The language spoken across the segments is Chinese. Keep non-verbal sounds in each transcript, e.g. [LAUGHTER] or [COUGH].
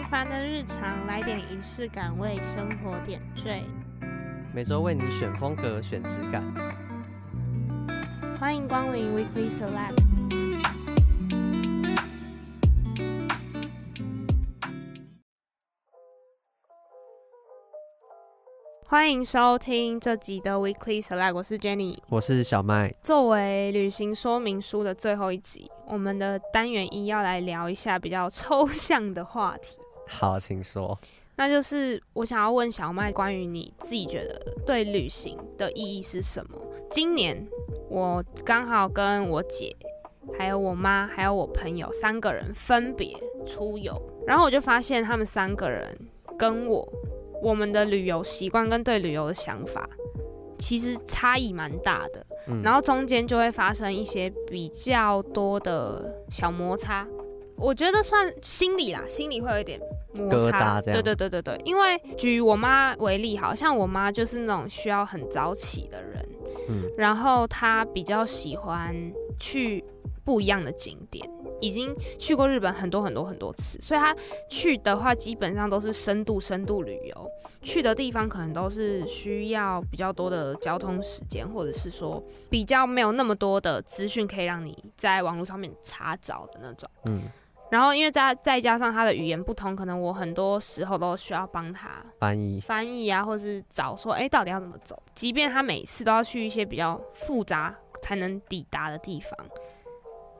平凡的日常，来点仪式感，为生活点缀。每周为你选风格，选质感。欢迎光临 Weekly Select。欢迎收听这集的 Weekly Select，我是 Jenny，我是小麦。作为旅行说明书的最后一集，我们的单元一要来聊一下比较抽象的话题。好，请说。那就是我想要问小麦，关于你自己觉得对旅行的意义是什么？今年我刚好跟我姐、还有我妈、还有我朋友三个人分别出游，然后我就发现他们三个人跟我。我们的旅游习惯跟对旅游的想法，其实差异蛮大的，嗯，然后中间就会发生一些比较多的小摩擦，我觉得算心理啦，心理会有一点摩擦，对对对对对，因为举我妈为例，好像我妈就是那种需要很早起的人，嗯，然后她比较喜欢去不一样的景点。已经去过日本很多很多很多次，所以她去的话基本上都是深度深度旅游，去的地方可能都是需要比较多的交通时间，或者是说比较没有那么多的资讯可以让你在网络上面查找的那种。嗯，然后因为再再加上他的语言不通，可能我很多时候都需要帮他翻译翻译啊，或者是找说哎到底要怎么走，即便他每次都要去一些比较复杂才能抵达的地方。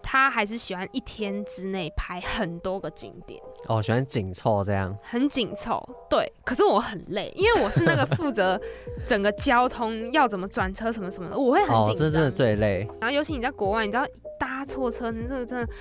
他还是喜欢一天之内拍很多个景点哦，喜欢紧凑这样，很紧凑。对，可是我很累，因为我是那个负责整个交通要怎么转车什么什么的，我会很紧张。哦，这真的最累。然后尤其你在国外，你知道搭错车，你这个真的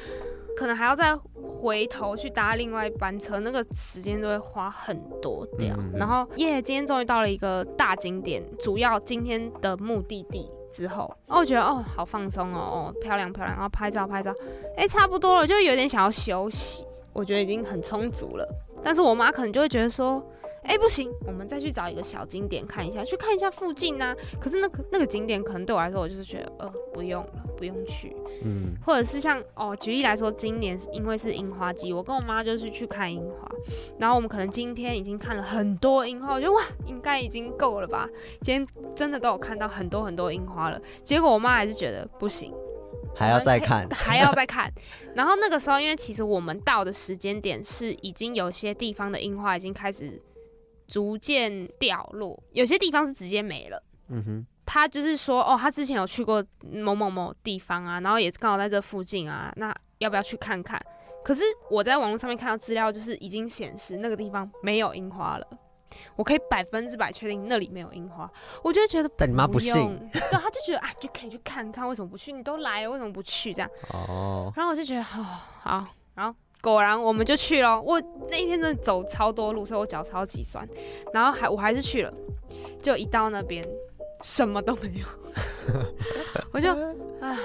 可能还要再回头去搭另外一班车，那个时间都会花很多掉。嗯嗯。然后耶，今天终于到了一个大景点，主要今天的目的地。之后，哦，我觉得哦，好放松哦，哦，漂亮漂亮，然后拍照拍照，哎，差不多了，就有点想要休息，我觉得已经很充足了。但是我妈可能就会觉得说。哎、欸，不行，我们再去找一个小景点看一下，去看一下附近啊。可是那个那个景点可能对我来说，我就是觉得，呃，不用了，不用去。嗯，或者是像哦，举例来说，今年因为是樱花季，我跟我妈就是去看樱花，然后我们可能今天已经看了很多樱花，我觉得哇，应该已经够了吧？今天真的都有看到很多很多樱花了。结果我妈还是觉得不行，还要再看，[LAUGHS] 还要再看。然后那个时候，因为其实我们到的时间点是已经有些地方的樱花已经开始。逐渐掉落，有些地方是直接没了。嗯哼，他就是说，哦，他之前有去过某某某地方啊，然后也刚好在这附近啊，那要不要去看看？可是我在网络上面看到资料，就是已经显示那个地方没有樱花了。我可以百分之百确定那里没有樱花，我就觉得，但你妈不信，对，他就觉得啊，就可以去看看，为什么不去？你都来了，为什么不去？这样，哦，然后我就觉得，哦，好，然后。果然，我们就去了。我那一天真的走超多路，所以我脚超级酸。然后还我还是去了，就一到那边什么都没有，[LAUGHS] 我就唉，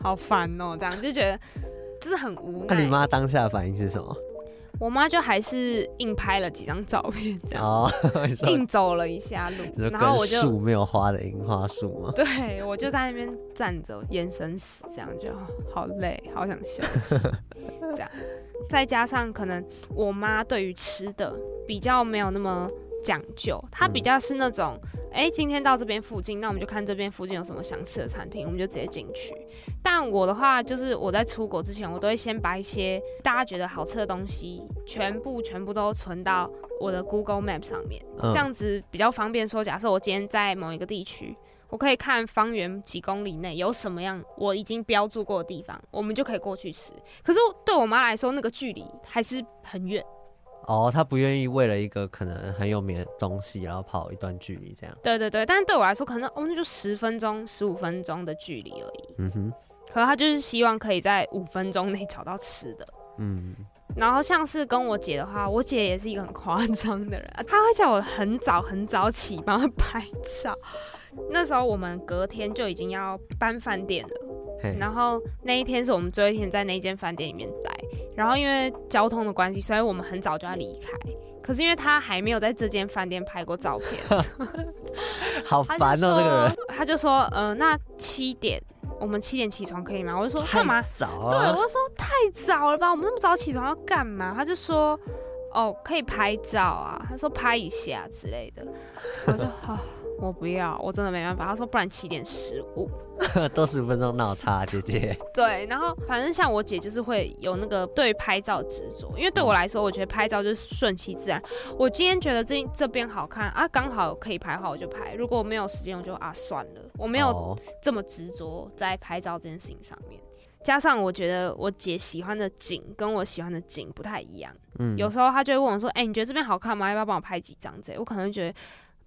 好烦哦，这样就觉得就是很无奈。那你妈当下的反应是什么？我妈就还是硬拍了几张照片，这样哦，[LAUGHS] 硬走了一下路，然后我就树没有花的樱花树嘛。对，我就在那边站着，眼神死，这样就好累，好想休息，[LAUGHS] 这样。再加上可能我妈对于吃的比较没有那么。讲究，它比较是那种，哎、嗯欸，今天到这边附近，那我们就看这边附近有什么想吃的餐厅，我们就直接进去。但我的话，就是我在出国之前，我都会先把一些大家觉得好吃的东西，全部全部都存到我的 Google Map 上面，嗯、这样子比较方便。说，假设我今天在某一个地区，我可以看方圆几公里内有什么样我已经标注过的地方，我们就可以过去吃。可是对我妈来说，那个距离还是很远。哦，他不愿意为了一个可能很有名的东西，然后跑一段距离这样。对对对，但是对我来说，可能我们就十分钟、十五分钟的距离而已。嗯哼。可是他就是希望可以在五分钟内找到吃的。嗯。然后像是跟我姐的话，我姐也是一个很夸张的人，她会叫我很早很早起帮她拍照。那时候我们隔天就已经要搬饭店了。然后那一天是我们最后一天在那间饭店里面待，然后因为交通的关系，所以我们很早就要离开。可是因为他还没有在这间饭店拍过照片 [LAUGHS] [LAUGHS] 好烦哦，这个人。他就说，呃，那七点我们七点起床可以吗？我就说干嘛？早啊。对，我就说太早了吧，我们那么早起床要干嘛？他就说，哦，可以拍照啊，他说拍一下之类的，我就 [LAUGHS] 好。我不要，我真的没办法。他说，不然起点十五，[LAUGHS] 都十五分钟闹差，姐姐。[LAUGHS] 对，然后反正像我姐就是会有那个对拍照执着，因为对我来说，我觉得拍照就是顺其自然。我今天觉得这这边好看啊，刚好可以拍的话我就拍，如果我没有时间我就啊算了，我没有这么执着在拍照这件事情上面。加上我觉得我姐喜欢的景跟我喜欢的景不太一样，嗯，有时候她就会问我说，哎、欸，你觉得这边好看吗？要不要帮我拍几张？这我可能会觉得。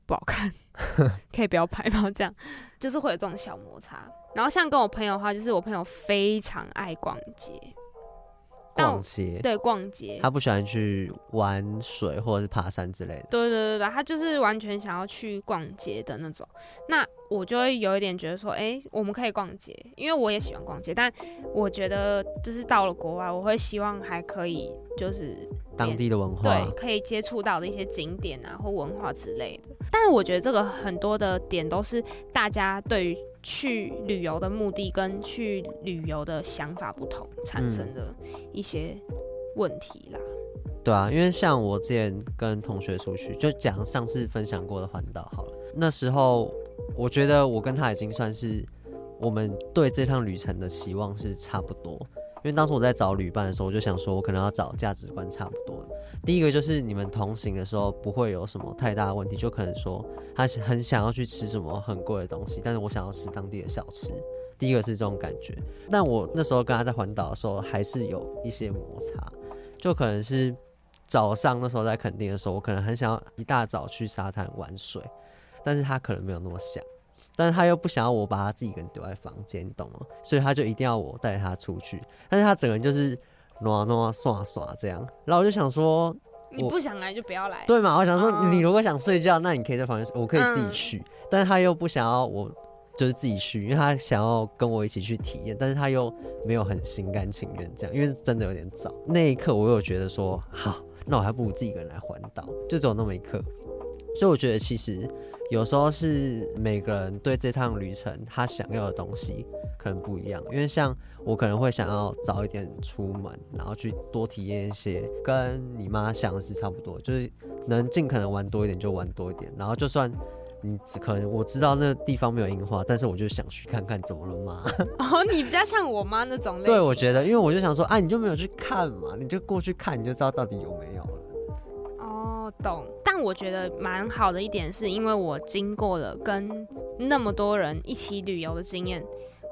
不好看，[LAUGHS] 可以不要拍吗？这样就是会有这种小摩擦。然后像跟我朋友的话，就是我朋友非常爱逛街，逛街对逛街，他不喜欢去玩水或者是爬山之类的。对对对对，他就是完全想要去逛街的那种。那我就会有一点觉得说，哎、欸，我们可以逛街，因为我也喜欢逛街。但我觉得就是到了国外，我会希望还可以就是。当地的文化，对，可以接触到的一些景点啊，或文化之类的。但是我觉得这个很多的点都是大家对于去旅游的目的跟去旅游的想法不同产生的一些问题啦。嗯、对啊，因为像我之前跟同学出去，就讲上次分享过的环岛好了。那时候我觉得我跟他已经算是我们对这趟旅程的期望是差不多。因为当时我在找旅伴的时候，我就想说，我可能要找价值观差不多的。第一个就是你们同行的时候不会有什么太大的问题，就可能说他很想要去吃什么很贵的东西，但是我想要吃当地的小吃。第一个是这种感觉。但我那时候跟他在环岛的时候，还是有一些摩擦，就可能是早上那时候在垦丁的时候，我可能很想要一大早去沙滩玩水，但是他可能没有那么想。但是他又不想要我把他自己一个人丢在房间，你懂吗？所以他就一定要我带他出去。但是他整个人就是挪挪耍耍这样，然后我就想说，你不想来就不要来，对嘛？我想说，你如果想睡觉，那你可以在房间，我可以自己去。嗯。但是他又不想要我就是自己去，因为他想要跟我一起去体验，但是他又没有很心甘情愿这样，因为真的有点早。那一刻我又觉得说，好，那我还不如自己一个人来环岛，就只有那么一刻。所以我觉得其实。有时候是每个人对这趟旅程他想要的东西可能不一样，因为像我可能会想要早一点出门，然后去多体验一些，跟你妈想的是差不多，就是能尽可能玩多一点就玩多一点，然后就算你只可能我知道那地方没有樱花，但是我就想去看看怎么了嘛。哦，你比较像我妈那种类型。对，我觉得，因为我就想说，哎、啊，你就没有去看嘛，你就过去看，你就知道到底有没有了。哦，懂。但我觉得蛮好的一点是，因为我经过了跟那么多人一起旅游的经验，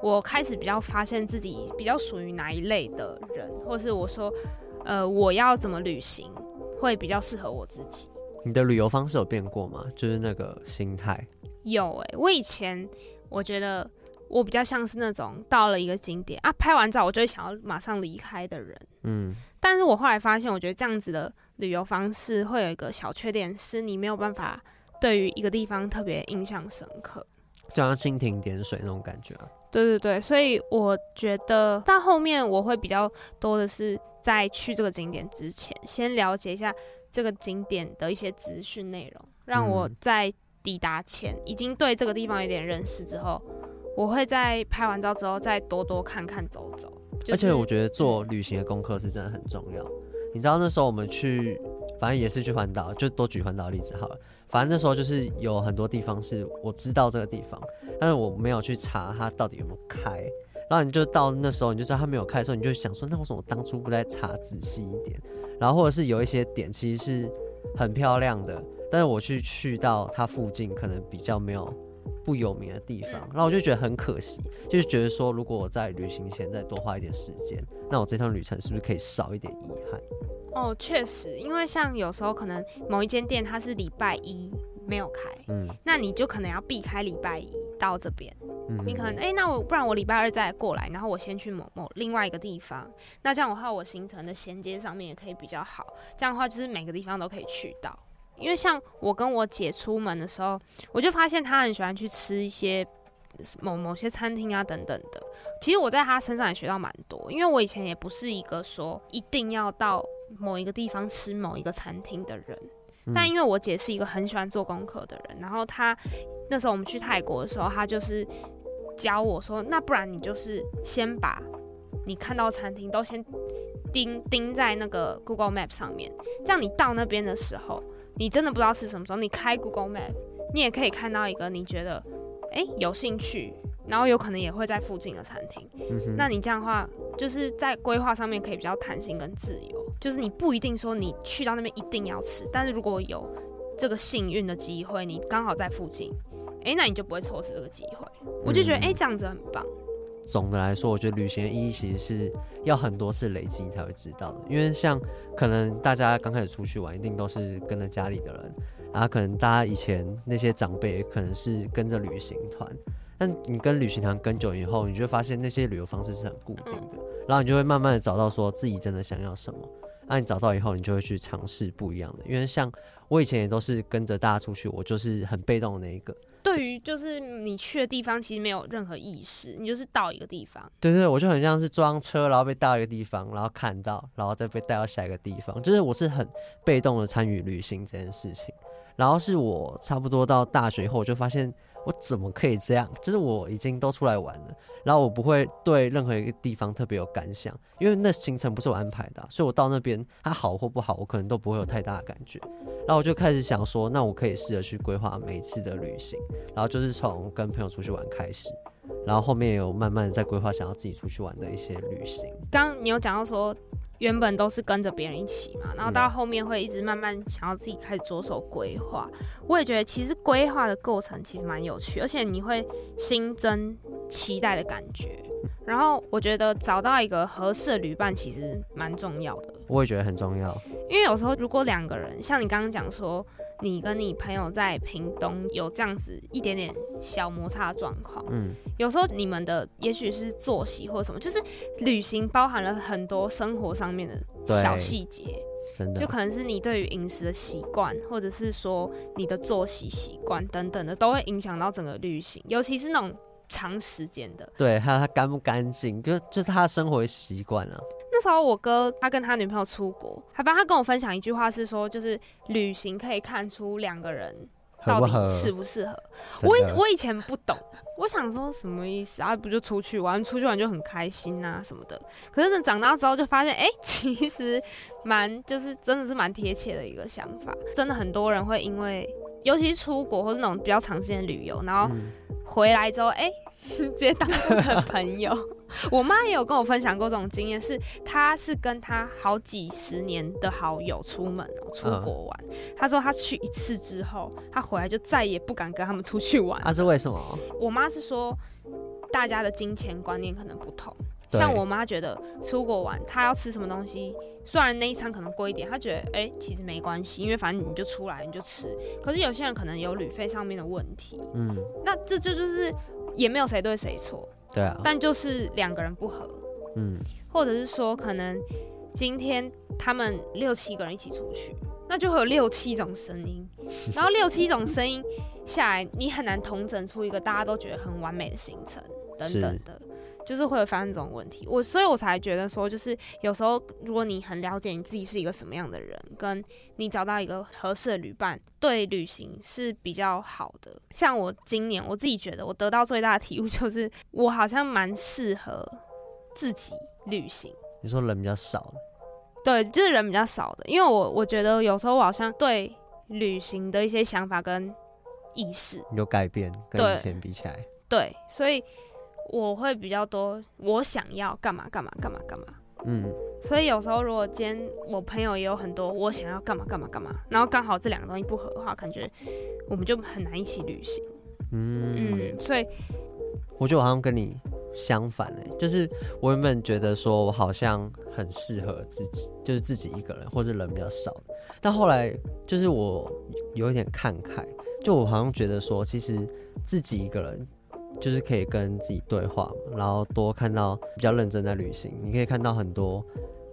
我开始比较发现自己比较属于哪一类的人，或是我说，呃，我要怎么旅行会比较适合我自己。你的旅游方式有变过吗？就是那个心态。有诶、欸，我以前我觉得我比较像是那种到了一个景点啊，拍完照我就会想要马上离开的人。嗯。但是我后来发现，我觉得这样子的旅游方式会有一个小缺点，是你没有办法对于一个地方特别印象深刻，就像蜻蜓点水那种感觉啊。对对对，所以我觉得到后面我会比较多的是在去这个景点之前，先了解一下这个景点的一些资讯内容，让我在抵达前已经对这个地方有点认识之后，我会在拍完照之后再多多看看走走。就是、而且我觉得做旅行的功课是真的很重要。你知道那时候我们去，反正也是去环岛，就多举环岛例子好了。反正那时候就是有很多地方是我知道这个地方，但是我没有去查它到底有没有开。然后你就到那时候，你就知道它没有开的时候，你就想说，那为什么我当初不再查仔细一点？然后或者是有一些点其实是很漂亮的，但是我去去到它附近，可能比较没有。不有名的地方，然后我就觉得很可惜，就是觉得说，如果我在旅行前再多花一点时间，那我这趟旅程是不是可以少一点遗憾？哦，确实，因为像有时候可能某一间店它是礼拜一没有开，嗯，那你就可能要避开礼拜一到这边，嗯，你可能哎、欸，那我不然我礼拜二再过来，然后我先去某某另外一个地方，那这样的话我行程的衔接上面也可以比较好，这样的话就是每个地方都可以去到。因为像我跟我姐出门的时候，我就发现她很喜欢去吃一些某某些餐厅啊等等的。其实我在她身上也学到蛮多，因为我以前也不是一个说一定要到某一个地方吃某一个餐厅的人。但因为我姐是一个很喜欢做功课的人，然后她那时候我们去泰国的时候，她就是教我说：“那不然你就是先把你看到餐厅都先钉钉在那个 Google Map 上面，这样你到那边的时候，你真的不知道吃什么时候，你开 Google Map，你也可以看到一个你觉得哎、欸、有兴趣，然后有可能也会在附近的餐厅。嗯、那你这样的话，就是在规划上面可以比较弹性跟自由，就是你不一定说你去到那边一定要吃，但是如果有这个幸运的机会，你刚好在附近，哎、欸，那你就不会错失这个机会。我就觉得哎、欸，这样子很棒。总的来说，我觉得旅行的意义其实是要很多次累积你才会知道的。因为像可能大家刚开始出去玩，一定都是跟着家里的人，然后可能大家以前那些长辈可能是跟着旅行团，但你跟旅行团跟久以后，你就会发现那些旅游方式是很固定的，然后你就会慢慢的找到说自己真的想要什么。那你找到以后，你就会去尝试不一样的。因为像我以前也都是跟着大家出去，我就是很被动的那一个。对于就是你去的地方，其实没有任何意识，你就是到一个地方。对，对，我就很像是装车，然后被带到一个地方，然后看到，然后再被带到下一个地方。就是我是很被动的参与旅行这件事情。然后是我差不多到大学以后，我就发现。我怎么可以这样？就是我已经都出来玩了，然后我不会对任何一个地方特别有感想，因为那行程不是我安排的，所以我到那边它好或不好，我可能都不会有太大的感觉。然后我就开始想说，那我可以试着去规划每一次的旅行，然后就是从跟朋友出去玩开始，然后后面有慢慢的在规划想要自己出去玩的一些旅行。刚刚你有讲到说。原本都是跟着别人一起嘛，然后到后面会一直慢慢想要自己开始着手规划。我也觉得其实规划的过程其实蛮有趣，而且你会新增期待的感觉。然后我觉得找到一个合适的旅伴其实蛮重要的。我也觉得很重要，因为有时候如果两个人像你刚刚讲说。你跟你朋友在屏东有这样子一点点小摩擦状况，嗯，有时候你们的也许是作息或什么，就是旅行包含了很多生活上面的小细节，真的，就可能是你对于饮食的习惯，或者是说你的作息习惯等等的，都会影响到整个旅行，尤其是那种长时间的，对，还有他干不干净，就就是他的生活习惯啊。那时候我哥他跟他女朋友出国，还帮他跟我分享一句话是说，就是旅行可以看出两个人到底适不适合。我以我以前不懂，我想说什么意思啊？不就出去玩，出去玩就很开心啊什么的。可是等长大之后就发现，哎、欸，[LAUGHS] 其实蛮就是真的是蛮贴切的一个想法。真的很多人会因为，尤其是出国或是那种比较长时间旅游，然后回来之后，哎、欸。[LAUGHS] 直接当做成朋友。[LAUGHS] 我妈也有跟我分享过这种经验，是她是跟她好几十年的好友出门哦、喔，出国玩。她说她去一次之后，她回来就再也不敢跟他们出去玩。那、啊、是为什么？我妈是说，大家的金钱观念可能不同。像我妈觉得出国玩，她要吃什么东西，虽然那一餐可能贵一点，她觉得哎、欸，其实没关系，因为反正你就出来你就吃。可是有些人可能有旅费上面的问题，嗯，那这就就是。也没有谁对谁错，对啊，但就是两个人不合，嗯，或者是说可能今天他们六七个人一起出去，那就会有六七种声音，[LAUGHS] 然后六七种声音下来，你很难统整出一个大家都觉得很完美的行程等等的。就是会有发生这种问题，我所以，我才觉得说，就是有时候，如果你很了解你自己是一个什么样的人，跟你找到一个合适的旅伴，对旅行是比较好的。像我今年，我自己觉得，我得到最大的体悟就是，我好像蛮适合自己旅行。你说人比较少？对，就是人比较少的，因为我我觉得有时候我好像对旅行的一些想法跟意识有改变，跟以前比起来，对，对，所以。我会比较多，我想要干嘛干嘛干嘛干嘛，嗯，所以有时候如果今天我朋友也有很多我想要干嘛干嘛干嘛，然后刚好这两个东西不合的话，感觉我们就很难一起旅行，嗯。嗯，所以我觉得我好像跟你相反哎，就是我原本觉得说我好像很适合自己，就是自己一个人或者人比较少，但后来就是我有一点看开，就我好像觉得说其实自己一个人。就是可以跟自己对话，然后多看到比较认真在旅行，你可以看到很多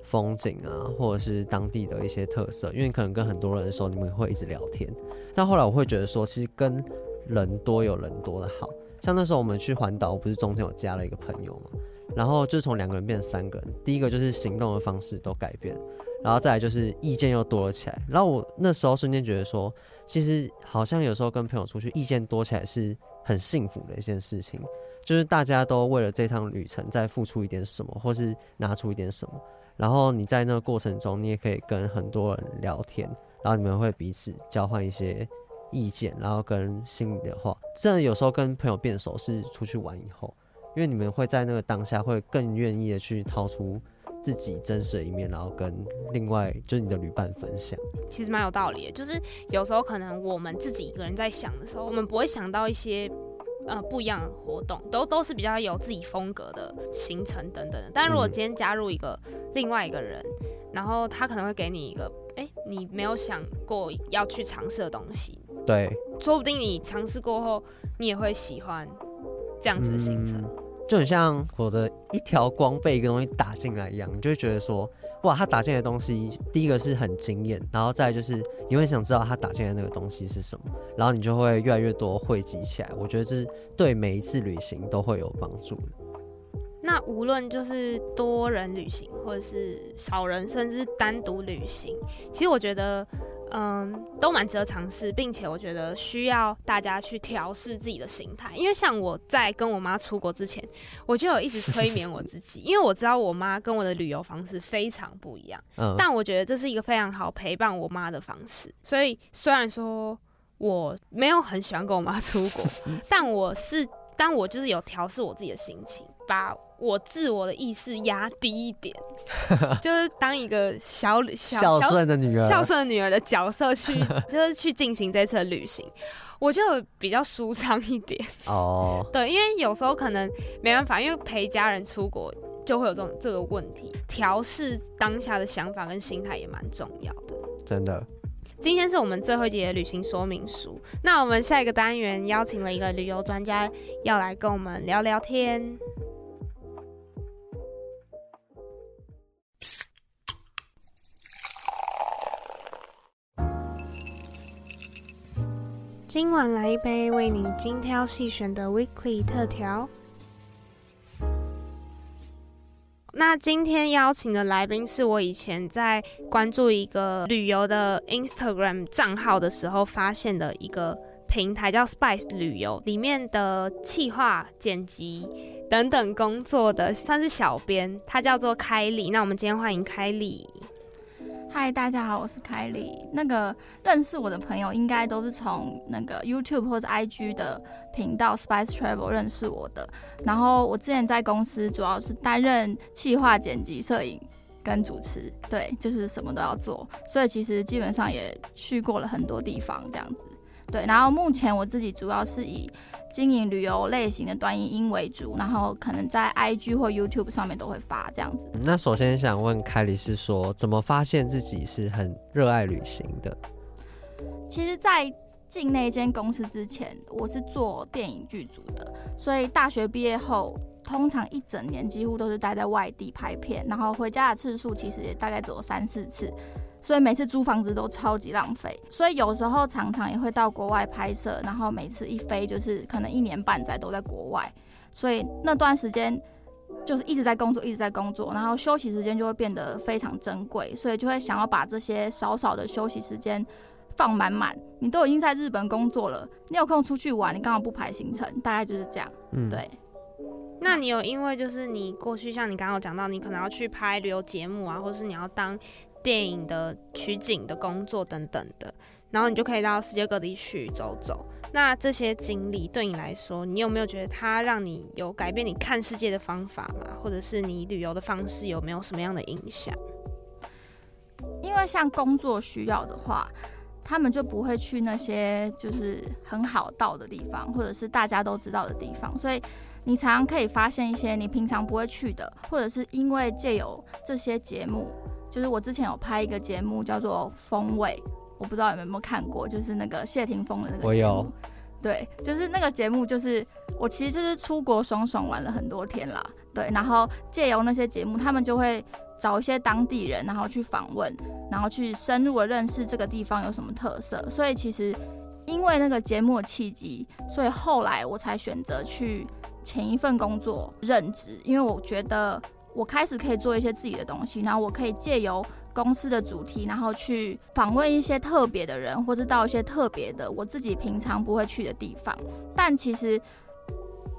风景啊，或者是当地的一些特色。因为可能跟很多人的时候，你们会一直聊天。但后来我会觉得说，其实跟人多有人多的好。像那时候我们去环岛，不是中间有加了一个朋友嘛，然后就从两个人变成三个人。第一个就是行动的方式都改变，然后再来就是意见又多了起来。然后我那时候瞬间觉得说，其实好像有时候跟朋友出去，意见多起来是。很幸福的一件事情，就是大家都为了这趟旅程再付出一点什么，或是拿出一点什么。然后你在那个过程中，你也可以跟很多人聊天，然后你们会彼此交换一些意见，然后跟心里的话。真的有时候跟朋友变熟是出去玩以后，因为你们会在那个当下会更愿意的去掏出自己真实的一面，然后跟另外就是你的旅伴分享。其实蛮有道理的，就是有时候可能我们自己一个人在想的时候，我们不会想到一些。呃，不一样的活动都都是比较有自己风格的行程等等的。但如果今天加入一个、嗯、另外一个人，然后他可能会给你一个，哎、欸，你没有想过要去尝试的东西。对，说不定你尝试过后，你也会喜欢这样子的行程。嗯、就很像我的一条光被一个东西打进来一样，你就会觉得说。哇，他打进来的东西，第一个是很惊艳，然后再来就是你会想知道他打进来的那个东西是什么，然后你就会越来越多汇集起来。我觉得这是对每一次旅行都会有帮助的。那无论就是多人旅行，或者是少人，甚至单独旅行，其实我觉得。嗯，都蛮值得尝试，并且我觉得需要大家去调试自己的心态，因为像我在跟我妈出国之前，我就有一直催眠我自己，因为我知道我妈跟我的旅游方式非常不一样，嗯，但我觉得这是一个非常好陪伴我妈的方式，所以虽然说我没有很喜欢跟我妈出国，[LAUGHS] 但我是，但我就是有调试我自己的心情，把。我自我的意识压低一点，[LAUGHS] 就是当一个小小孝顺的女儿，孝顺的女儿的角色去，[LAUGHS] 就是去进行这次的旅行，我就比较舒畅一点。[LAUGHS] 哦，对，因为有时候可能没办法，因为陪家人出国就会有这种这个问题，调试当下的想法跟心态也蛮重要的。真的，今天是我们最后一节旅行说明书，那我们下一个单元邀请了一个旅游专家要来跟我们聊聊天。今晚来一杯为你精挑细选的 Weekly 特调。那今天邀请的来宾是我以前在关注一个旅游的 Instagram 账号的时候发现的一个平台，叫 Spice 旅游，里面的企划、剪辑等等工作的算是小编，他叫做凯莉。那我们今天欢迎凯莉。嗨，大家好，我是凯莉。那个认识我的朋友应该都是从那个 YouTube 或者 IG 的频道 Spice Travel 认识我的。然后我之前在公司主要是担任企划、剪辑、摄影跟主持，对，就是什么都要做。所以其实基本上也去过了很多地方，这样子。对，然后目前我自己主要是以经营旅游类型的短影音为主，然后可能在 IG 或 YouTube 上面都会发这样子。那首先想问凯里是说，怎么发现自己是很热爱旅行的？其实，在进那间公司之前，我是做电影剧组的，所以大学毕业后，通常一整年几乎都是待在外地拍片，然后回家的次数其实也大概只有三四次。所以每次租房子都超级浪费，所以有时候常常也会到国外拍摄，然后每次一飞就是可能一年半载都在国外，所以那段时间就是一直在工作，一直在工作，然后休息时间就会变得非常珍贵，所以就会想要把这些少少的休息时间放满满。你都已经在日本工作了，你有空出去玩，你刚好不排行程？大概就是这样。嗯，对。那你有因为就是你过去像你刚刚有讲到，你可能要去拍旅游节目啊，或是你要当。电影的取景的工作等等的，然后你就可以到世界各地去走走。那这些经历对你来说，你有没有觉得它让你有改变你看世界的方法吗？或者是你旅游的方式有没有什么样的影响？因为像工作需要的话，他们就不会去那些就是很好到的地方，或者是大家都知道的地方，所以你常常可以发现一些你平常不会去的，或者是因为借由这些节目。就是我之前有拍一个节目叫做《风味》，我不知道有没有看过，就是那个谢霆锋的那个节目。对，就是那个节目，就是我其实就是出国爽爽玩了很多天啦。对，然后借由那些节目，他们就会找一些当地人，然后去访问，然后去深入的认识这个地方有什么特色。所以其实因为那个节目的契机，所以后来我才选择去前一份工作任职，因为我觉得。我开始可以做一些自己的东西，然后我可以借由公司的主题，然后去访问一些特别的人，或是到一些特别的我自己平常不会去的地方。但其实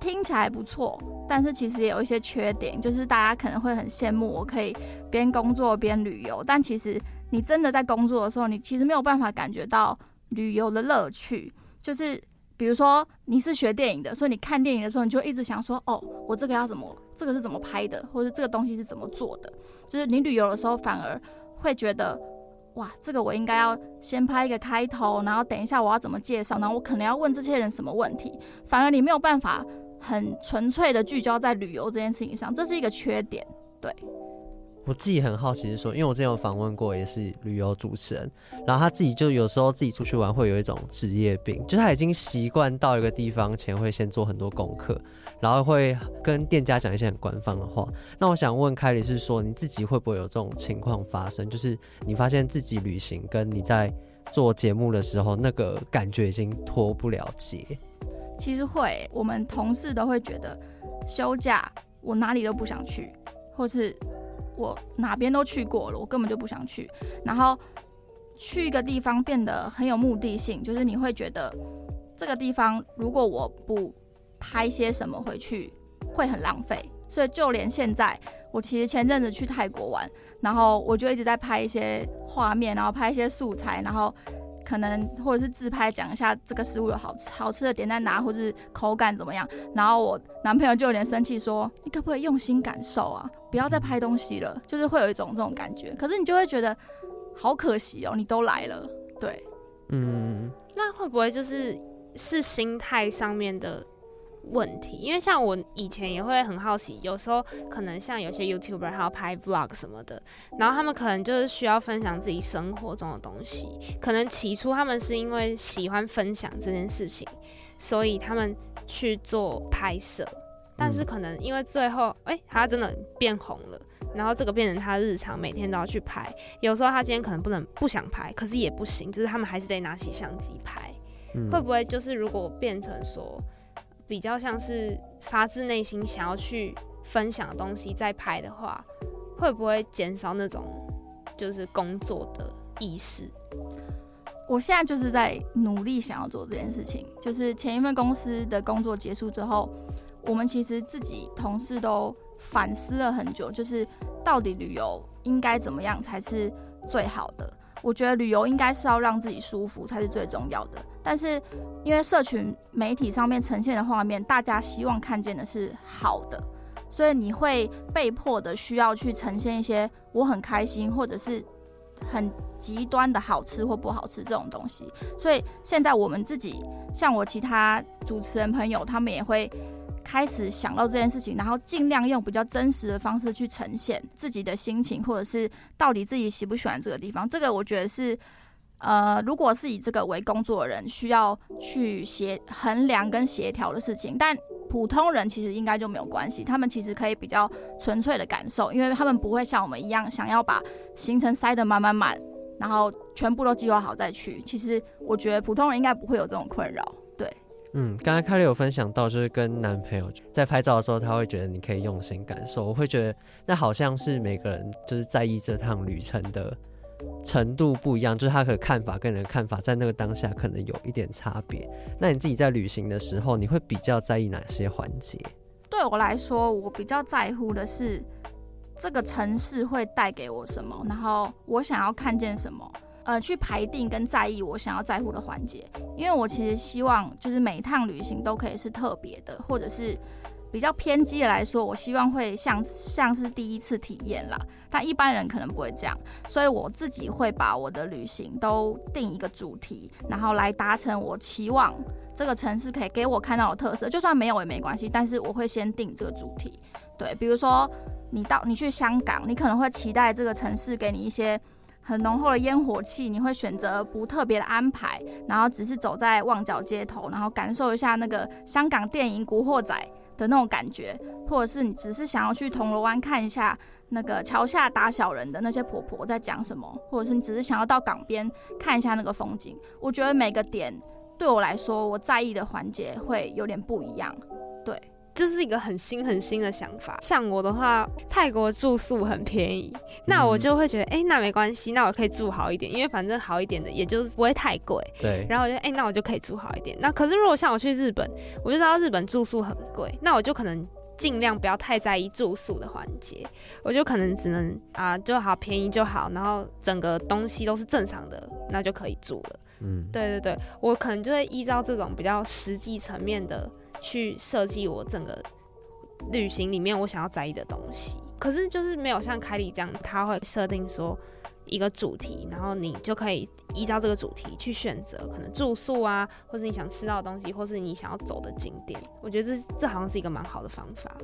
听起来不错，但是其实也有一些缺点，就是大家可能会很羡慕我可以边工作边旅游，但其实你真的在工作的时候，你其实没有办法感觉到旅游的乐趣，就是。比如说你是学电影的，所以你看电影的时候，你就一直想说，哦，我这个要怎么，这个是怎么拍的，或者这个东西是怎么做的。就是你旅游的时候，反而会觉得，哇，这个我应该要先拍一个开头，然后等一下我要怎么介绍，然后我可能要问这些人什么问题。反而你没有办法很纯粹的聚焦在旅游这件事情上，这是一个缺点，对。我自己很好奇是说，因为我之前有访问过，也是旅游主持人，然后他自己就有时候自己出去玩会有一种职业病，就他已经习惯到一个地方前会先做很多功课，然后会跟店家讲一些很官方的话。那我想问凯里是说，你自己会不会有这种情况发生？就是你发现自己旅行跟你在做节目的时候，那个感觉已经脱不了节？其实会，我们同事都会觉得休假我哪里都不想去，或是。我哪边都去过了，我根本就不想去。然后去一个地方变得很有目的性，就是你会觉得这个地方如果我不拍些什么回去，会很浪费。所以就连现在，我其实前阵子去泰国玩，然后我就一直在拍一些画面，然后拍一些素材，然后。可能或者是自拍讲一下这个食物有好吃好吃的点在哪，或是口感怎么样。然后我男朋友就有点生气说：“你可不可以用心感受啊？不要再拍东西了。”就是会有一种这种感觉。可是你就会觉得好可惜哦，你都来了，对，嗯，那会不会就是是心态上面的？问题，因为像我以前也会很好奇，有时候可能像有些 YouTuber 还要拍 Vlog 什么的，然后他们可能就是需要分享自己生活中的东西。可能起初他们是因为喜欢分享这件事情，所以他们去做拍摄。但是可能因为最后，哎、欸，他真的变红了，然后这个变成他日常每天都要去拍。有时候他今天可能不能不想拍，可是也不行，就是他们还是得拿起相机拍。嗯、会不会就是如果变成说？比较像是发自内心想要去分享的东西，再拍的话，会不会减少那种就是工作的意识？我现在就是在努力想要做这件事情。就是前一份公司的工作结束之后，我们其实自己同事都反思了很久，就是到底旅游应该怎么样才是最好的。我觉得旅游应该是要让自己舒服才是最重要的，但是因为社群媒体上面呈现的画面，大家希望看见的是好的，所以你会被迫的需要去呈现一些我很开心或者是很极端的好吃或不好吃这种东西。所以现在我们自己，像我其他主持人朋友，他们也会。开始想到这件事情，然后尽量用比较真实的方式去呈现自己的心情，或者是到底自己喜不喜欢这个地方。这个我觉得是，呃，如果是以这个为工作的人，需要去协衡量跟协调的事情。但普通人其实应该就没有关系，他们其实可以比较纯粹的感受，因为他们不会像我们一样想要把行程塞得满满满，然后全部都计划好再去。其实我觉得普通人应该不会有这种困扰。嗯，刚才凯莉有分享到，就是跟男朋友在拍照的时候，他会觉得你可以用心感受。我会觉得那好像是每个人就是在意这趟旅程的程度不一样，就是他的看法跟你的看法在那个当下可能有一点差别。那你自己在旅行的时候，你会比较在意哪些环节？对我来说，我比较在乎的是这个城市会带给我什么，然后我想要看见什么。呃，去排定跟在意我想要在乎的环节，因为我其实希望就是每一趟旅行都可以是特别的，或者是比较偏激的来说，我希望会像像是第一次体验啦。但一般人可能不会这样，所以我自己会把我的旅行都定一个主题，然后来达成我期望这个城市可以给我看到的特色。就算没有也没关系，但是我会先定这个主题。对，比如说你到你去香港，你可能会期待这个城市给你一些。很浓厚的烟火气，你会选择不特别的安排，然后只是走在旺角街头，然后感受一下那个香港电影《古惑仔》的那种感觉，或者是你只是想要去铜锣湾看一下那个桥下打小人的那些婆婆在讲什么，或者是你只是想要到港边看一下那个风景。我觉得每个点对我来说，我在意的环节会有点不一样。对，就是一个很新很新的想法。像我的话，泰国住宿很便宜，那我就会觉得，哎、欸，那没关系，那我可以住好一点，因为反正好一点的，也就是不会太贵。对。然后我就，哎、欸，那我就可以住好一点。那可是如果像我去日本，我就知道日本住宿很贵，那我就可能尽量不要太在意住宿的环节，我就可能只能啊，就好便宜就好，然后整个东西都是正常的，那就可以住了。嗯，对对对，我可能就会依照这种比较实际层面的去设计我整个旅行里面我想要在意的东西。可是就是没有像凯莉这样，他会设定说一个主题，然后你就可以依照这个主题去选择可能住宿啊，或是你想吃到的东西，或是你想要走的景点。我觉得这这好像是一个蛮好的方法，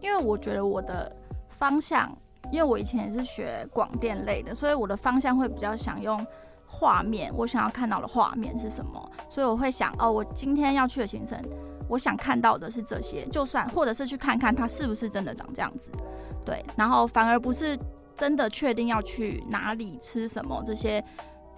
因为我觉得我的方向，因为我以前也是学广电类的，所以我的方向会比较想用。画面，我想要看到的画面是什么？所以我会想，哦，我今天要去的行程，我想看到的是这些，就算或者是去看看它是不是真的长这样子，对。然后反而不是真的确定要去哪里吃什么，这些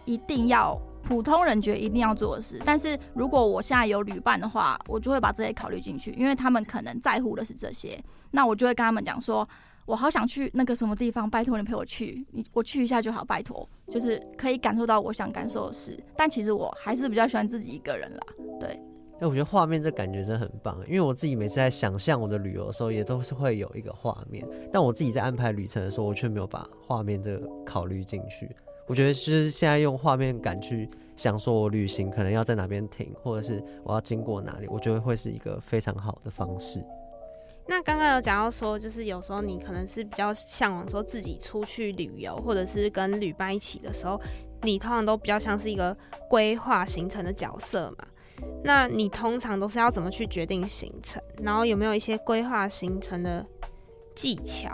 一定要普通人觉得一定要做的事。但是如果我现在有旅伴的话，我就会把这些考虑进去，因为他们可能在乎的是这些，那我就会跟他们讲说。我好想去那个什么地方，拜托你陪我去，你我去一下就好，拜托，就是可以感受到我想感受的事。但其实我还是比较喜欢自己一个人啦，对。哎、我觉得画面这感觉真的很棒，因为我自己每次在想象我的旅游的时候，也都是会有一个画面，但我自己在安排旅程的时候，我却没有把画面这个考虑进去。我觉得就是现在用画面感去想，说我旅行可能要在哪边停，或者是我要经过哪里，我觉得会是一个非常好的方式。那刚刚有讲到说，就是有时候你可能是比较向往说自己出去旅游，或者是跟旅伴一起的时候，你通常都比较像是一个规划行程的角色嘛。那你通常都是要怎么去决定行程？然后有没有一些规划行程的技巧？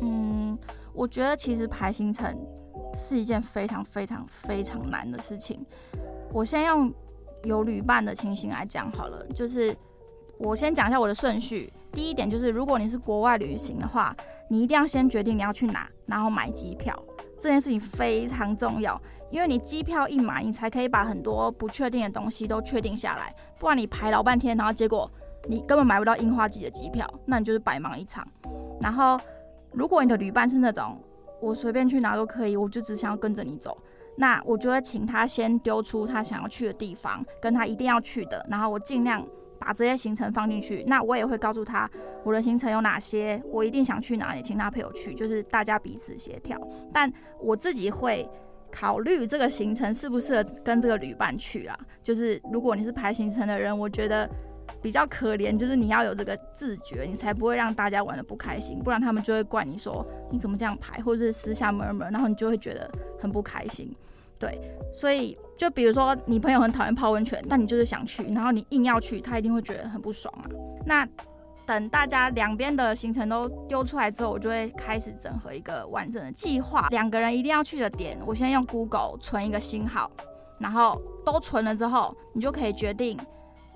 嗯，我觉得其实排行程是一件非常非常非常难的事情。我先用有旅伴的情形来讲好了，就是。我先讲一下我的顺序。第一点就是，如果你是国外旅行的话，你一定要先决定你要去哪，然后买机票。这件事情非常重要，因为你机票一买，你才可以把很多不确定的东西都确定下来。不然你排老半天，然后结果你根本买不到樱花季的机票，那你就是白忙一场。然后，如果你的旅伴是那种我随便去哪都可以，我就只想要跟着你走，那我就会请他先丢出他想要去的地方，跟他一定要去的，然后我尽量。把这些行程放进去，那我也会告诉他我的行程有哪些，我一定想去哪里，请他陪我去，就是大家彼此协调。但我自己会考虑这个行程适不适合跟这个旅伴去啊。就是如果你是排行程的人，我觉得比较可怜，就是你要有这个自觉，你才不会让大家玩得不开心，不然他们就会怪你说你怎么这样排，或者是私下 murmur，然后你就会觉得很不开心。对，所以就比如说你朋友很讨厌泡温泉，但你就是想去，然后你硬要去，他一定会觉得很不爽啊。那等大家两边的行程都丢出来之后，我就会开始整合一个完整的计划。两个人一定要去的点，我先用 Google 存一个星号，然后都存了之后，你就可以决定。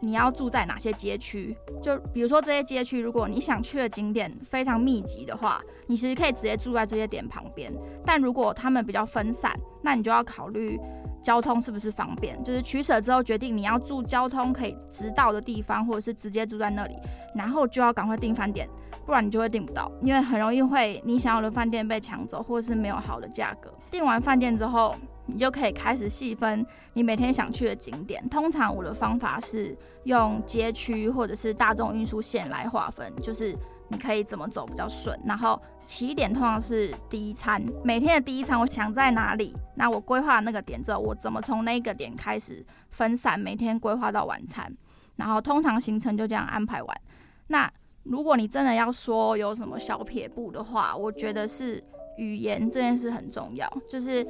你要住在哪些街区？就比如说这些街区，如果你想去的景点非常密集的话，你其实可以直接住在这些点旁边。但如果他们比较分散，那你就要考虑交通是不是方便。就是取舍之后决定你要住交通可以直到的地方，或者是直接住在那里，然后就要赶快订饭店，不然你就会订不到，因为很容易会你想要的饭店被抢走，或者是没有好的价格。订完饭店之后。你就可以开始细分你每天想去的景点。通常我的方法是用街区或者是大众运输线来划分，就是你可以怎么走比较顺。然后起点通常是第一餐，每天的第一餐我想在哪里，那我规划那个点之后，我怎么从那个点开始分散，每天规划到晚餐。然后通常行程就这样安排完。那如果你真的要说有什么小撇步的话，我觉得是语言这件事很重要，就是。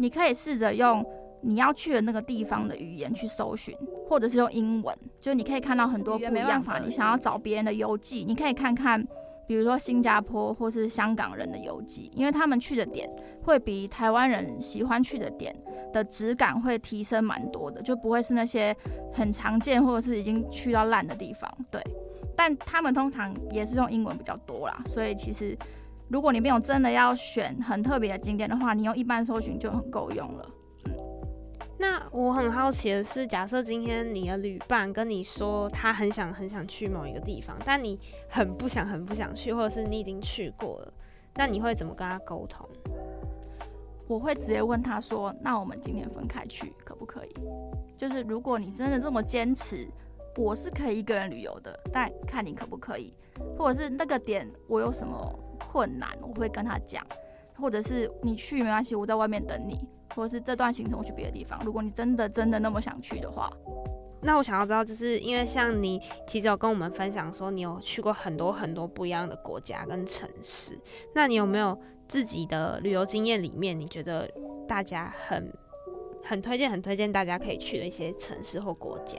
你可以试着用你要去的那个地方的语言去搜寻，或者是用英文，就是你可以看到很多不一样法。你想要找别人的游记，你可以看看，比如说新加坡或是香港人的游记，因为他们去的点会比台湾人喜欢去的点的质感会提升蛮多的，就不会是那些很常见或者是已经去到烂的地方。对，但他们通常也是用英文比较多啦，所以其实。如果你没有真的要选很特别的景点的话，你用一般搜寻就很够用了。那我很好奇的是，假设今天你的旅伴跟你说他很想很想去某一个地方，但你很不想很不想去，或者是你已经去过了，那你会怎么跟他沟通？我会直接问他说：“那我们今天分开去可不可以？就是如果你真的这么坚持，我是可以一个人旅游的，但看你可不可以，或者是那个点我有什么困难，我会跟他讲，或者是你去没关系，我在外面等你，或者是这段行程我去别的地方。如果你真的真的那么想去的话，那我想要知道，就是因为像你其实有跟我们分享说，你有去过很多很多不一样的国家跟城市，那你有没有？”自己的旅游经验里面，你觉得大家很很推荐、很推荐大家可以去的一些城市或国家？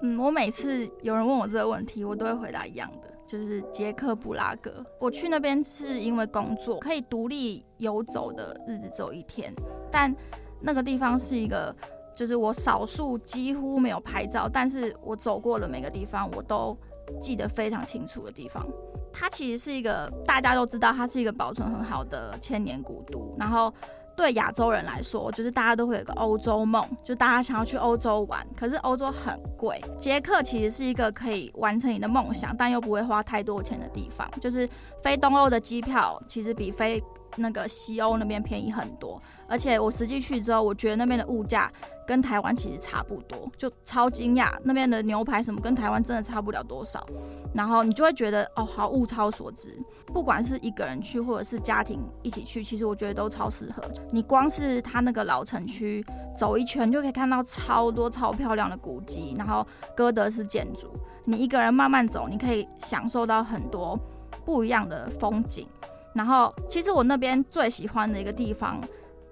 嗯，我每次有人问我这个问题，我都会回答一样的，就是捷克布拉格。我去那边是因为工作，可以独立游走的日子只有一天，但那个地方是一个，就是我少数几乎没有拍照，但是我走过了每个地方，我都记得非常清楚的地方。它其实是一个大家都知道，它是一个保存很好的千年古都。然后对亚洲人来说，就是大家都会有个欧洲梦，就大家想要去欧洲玩。可是欧洲很贵，捷克其实是一个可以完成你的梦想，但又不会花太多钱的地方。就是飞东欧的机票，其实比飞那个西欧那边便宜很多。而且我实际去之后，我觉得那边的物价跟台湾其实差不多，就超惊讶，那边的牛排什么跟台湾真的差不了多少。然后你就会觉得哦，好物超所值。不管是一个人去或者是家庭一起去，其实我觉得都超适合。你光是它那个老城区走一圈，就可以看到超多超漂亮的古迹，然后哥德式建筑。你一个人慢慢走，你可以享受到很多不一样的风景。然后其实我那边最喜欢的一个地方。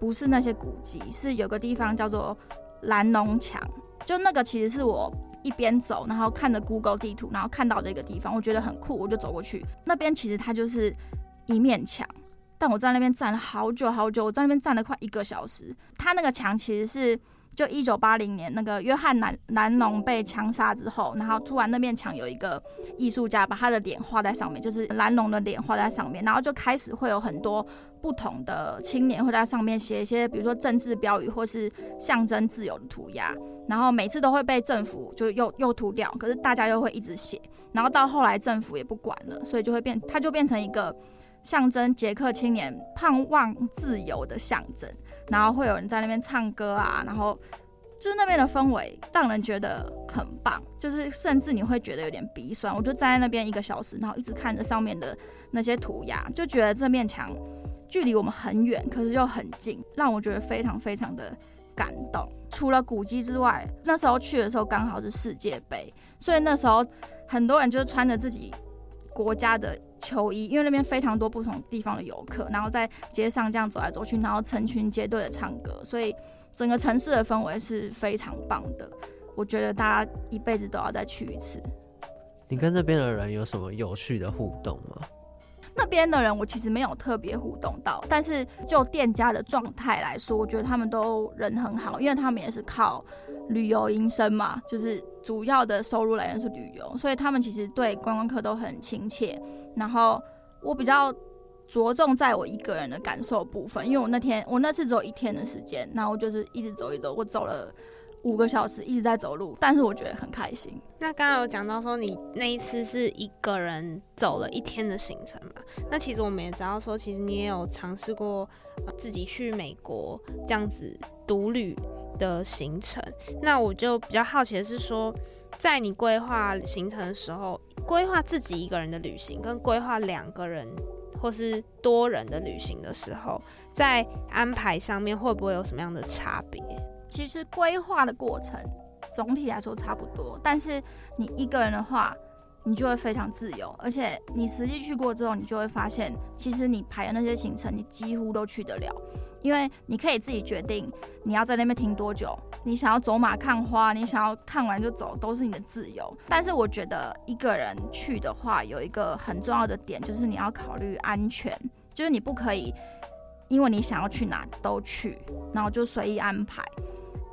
不是那些古迹，是有个地方叫做蓝龙墙，就那个其实是我一边走，然后看着 Google 地图，然后看到的一个地方，我觉得很酷，我就走过去。那边其实它就是一面墙，但我在那边站了好久好久，我在那边站了快一个小时。它那个墙其实是。就一九八零年，那个约翰南南龙被枪杀之后，然后突然那面墙有一个艺术家把他的脸画在上面，就是蓝龙的脸画在上面，然后就开始会有很多不同的青年会在上面写一些，比如说政治标语或是象征自由的涂鸦，然后每次都会被政府就又又涂掉，可是大家又会一直写，然后到后来政府也不管了，所以就会变，它就变成一个象征捷克青年盼望自由的象征。然后会有人在那边唱歌啊，然后就是那边的氛围让人觉得很棒，就是甚至你会觉得有点鼻酸。我就站在那边一个小时，然后一直看着上面的那些涂鸦，就觉得这面墙距离我们很远，可是又很近，让我觉得非常非常的感动。除了古迹之外，那时候去的时候刚好是世界杯，所以那时候很多人就是穿着自己国家的球衣，因为那边非常多不同地方的游客，然后在街上这样走来走去，然后成群结队的唱歌，所以整个城市的氛围是非常棒的。我觉得大家一辈子都要再去一次。你跟那边的人有什么有趣的互动吗？那边的人我其实没有特别互动到，但是就店家的状态来说，我觉得他们都人很好，因为他们也是靠旅游营生嘛，就是主要的收入来源是旅游，所以他们其实对观光客都很亲切。然后我比较着重在我一个人的感受部分，因为我那天我那次只有一天的时间，然后我就是一直走一走，我走了。五个小时一直在走路，但是我觉得很开心。那刚刚有讲到说你那一次是一个人走了一天的行程嘛？那其实我们也知道说，其实你也有尝试过自己去美国这样子独旅的行程。那我就比较好奇的是说，在你规划行程的时候，规划自己一个人的旅行跟规划两个人或是多人的旅行的时候，在安排上面会不会有什么样的差别？其实规划的过程总体来说差不多，但是你一个人的话，你就会非常自由，而且你实际去过之后，你就会发现，其实你排的那些行程，你几乎都去得了，因为你可以自己决定你要在那边停多久，你想要走马看花，你想要看完就走，都是你的自由。但是我觉得一个人去的话，有一个很重要的点，就是你要考虑安全，就是你不可以因为你想要去哪都去，然后就随意安排。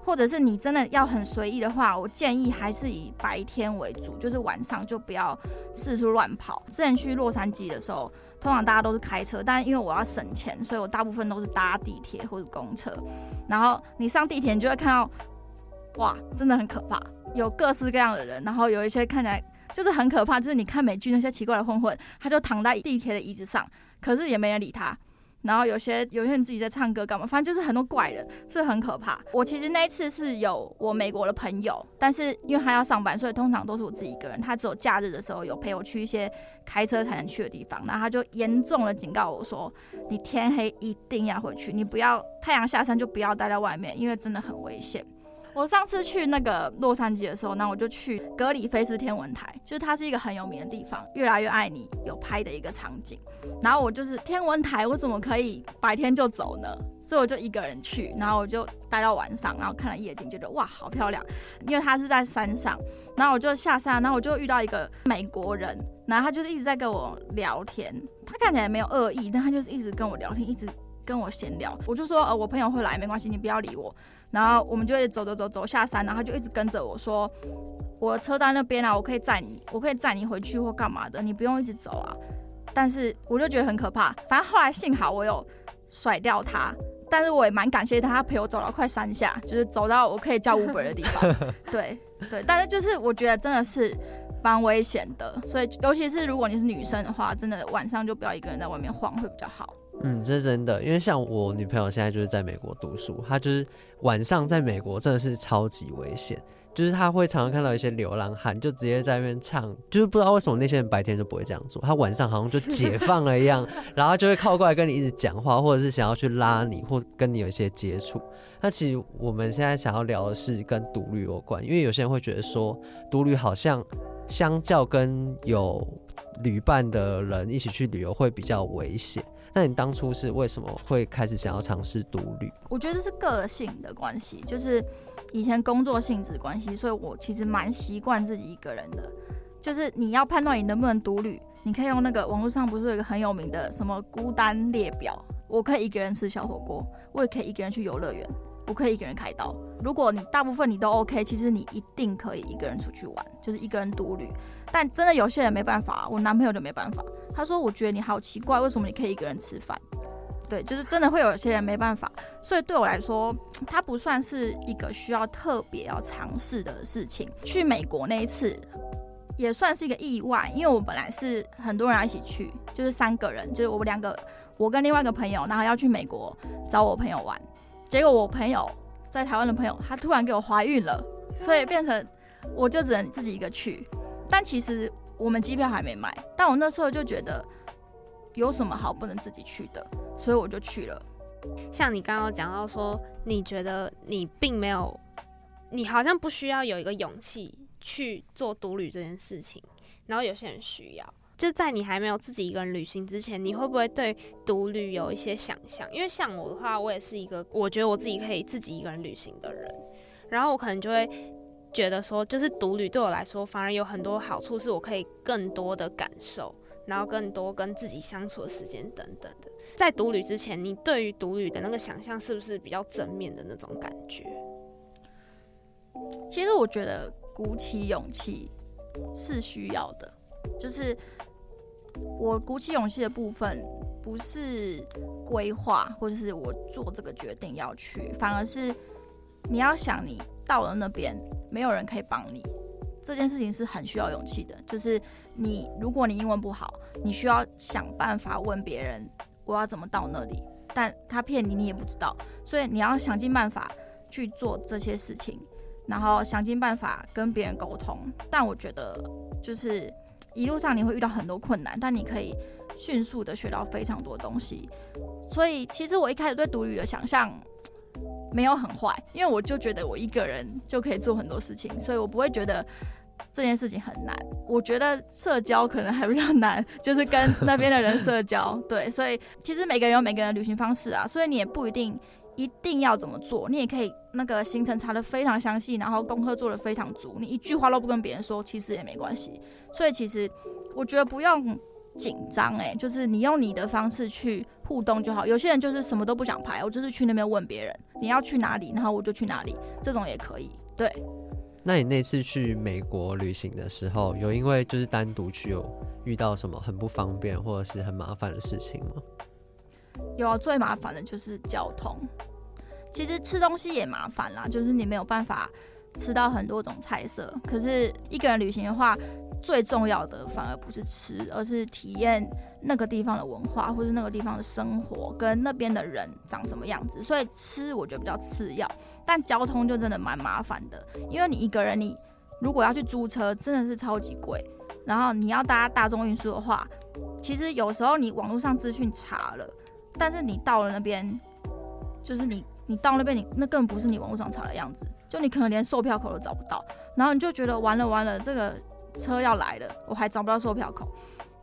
或者是你真的要很随意的话，我建议还是以白天为主，就是晚上就不要四处乱跑。之前去洛杉矶的时候，通常大家都是开车，但因为我要省钱，所以我大部分都是搭地铁或者公车。然后你上地铁，你就会看到，哇，真的很可怕，有各式各样的人，然后有一些看起来就是很可怕，就是你看美剧那些奇怪的混混，他就躺在地铁的椅子上，可是也没人理他。然后有些有些人自己在唱歌干嘛，反正就是很多怪人，所以很可怕。我其实那一次是有我美国的朋友，但是因为他要上班，所以通常都是我自己一个人。他只有假日的时候有陪我去一些开车才能去的地方，然后他就严重的警告我说：“你天黑一定要回去，你不要太阳下山就不要待在外面，因为真的很危险。”我上次去那个洛杉矶的时候，那我就去格里菲斯天文台，就是它是一个很有名的地方，越来越爱你有拍的一个场景。然后我就是天文台，我怎么可以白天就走呢？所以我就一个人去，然后我就待到晚上，然后看了夜景，觉得哇，好漂亮。因为它是在山上，然后我就下山，然后我就遇到一个美国人，然后他就是一直在跟我聊天，他看起来没有恶意，但他就是一直跟我聊天，一直跟我闲聊。我就说，呃，我朋友会来，没关系，你不要理我。然后我们就会走走走走下山，然后他就一直跟着我说，我的车在那边啊，我可以载你，我可以载你回去或干嘛的，你不用一直走啊。但是我就觉得很可怕。反正后来幸好我有甩掉他，但是我也蛮感谢他，他陪我走到快山下，就是走到我可以叫 Uber 的地方。[LAUGHS] 对对，但是就是我觉得真的是蛮危险的，所以尤其是如果你是女生的话，真的晚上就不要一个人在外面晃会比较好。嗯，这是真的，因为像我女朋友现在就是在美国读书，她就是晚上在美国真的是超级危险，就是她会常常看到一些流浪汉，就直接在那边唱，就是不知道为什么那些人白天就不会这样做，她晚上好像就解放了一样，[LAUGHS] 然后就会靠过来跟你一直讲话，或者是想要去拉你，或跟你有一些接触。那其实我们现在想要聊的是跟独旅有关，因为有些人会觉得说独旅好像相较跟有旅伴的人一起去旅游会比较危险。那你当初是为什么会开始想要尝试独旅？我觉得这是个性的关系，就是以前工作性质关系，所以我其实蛮习惯自己一个人的。就是你要判断你能不能独旅，你可以用那个网络上不是有一个很有名的什么孤单列表？我可以一个人吃小火锅，我也可以一个人去游乐园，我可以一个人开刀。如果你大部分你都 OK，其实你一定可以一个人出去玩，就是一个人独旅。但真的有些人没办法，我男朋友就没办法。他说：“我觉得你好奇怪，为什么你可以一个人吃饭？”对，就是真的会有些人没办法。所以对我来说，它不算是一个需要特别要尝试的事情。去美国那一次也算是一个意外，因为我本来是很多人要一起去，就是三个人，就是我们两个，我跟另外一个朋友，然后要去美国找我朋友玩。结果我朋友在台湾的朋友，她突然给我怀孕了，所以变成我就只能自己一个去。但其实我们机票还没买，但我那时候就觉得有什么好不能自己去的，所以我就去了。像你刚刚讲到说，你觉得你并没有，你好像不需要有一个勇气去做独旅这件事情，然后有些人需要。就在你还没有自己一个人旅行之前，你会不会对独旅有一些想象？因为像我的话，我也是一个我觉得我自己可以自己一个人旅行的人，然后我可能就会。觉得说，就是独旅对我来说，反而有很多好处，是我可以更多的感受，然后更多跟自己相处的时间等等的。在独旅之前，你对于独旅的那个想象是不是比较正面的那种感觉？其实我觉得鼓起勇气是需要的，就是我鼓起勇气的部分，不是规划或者是我做这个决定要去，反而是你要想你。到了那边，没有人可以帮你，这件事情是很需要勇气的。就是你，如果你英文不好，你需要想办法问别人，我要怎么到那里？但他骗你，你也不知道，所以你要想尽办法去做这些事情，然后想尽办法跟别人沟通。但我觉得，就是一路上你会遇到很多困难，但你可以迅速的学到非常多东西。所以，其实我一开始对独旅的想象。没有很坏，因为我就觉得我一个人就可以做很多事情，所以我不会觉得这件事情很难。我觉得社交可能还比较难，就是跟那边的人社交。对，所以其实每个人有每个人的旅行方式啊，所以你也不一定一定要怎么做，你也可以那个行程查得非常详细，然后功课做得非常足，你一句话都不跟别人说，其实也没关系。所以其实我觉得不用紧张哎，就是你用你的方式去互动就好。有些人就是什么都不想拍，我就是去那边问别人你要去哪里，然后我就去哪里，这种也可以。对。那你那次去美国旅行的时候，有因为就是单独去有遇到什么很不方便或者是很麻烦的事情吗？有啊，最麻烦的就是交通。其实吃东西也麻烦啦，就是你没有办法吃到很多种菜色。可是一个人旅行的话，最重要的反而不是吃，而是体验那个地方的文化，或是那个地方的生活，跟那边的人长什么样子。所以吃我觉得比较次要，但交通就真的蛮麻烦的，因为你一个人，你如果要去租车，真的是超级贵。然后你要搭大众运输的话，其实有时候你网络上资讯查了。但是你到了那边，就是你你到那边，你那根本不是你网络上查的样子，就你可能连售票口都找不到，然后你就觉得完了完了，这个车要来了，我还找不到售票口，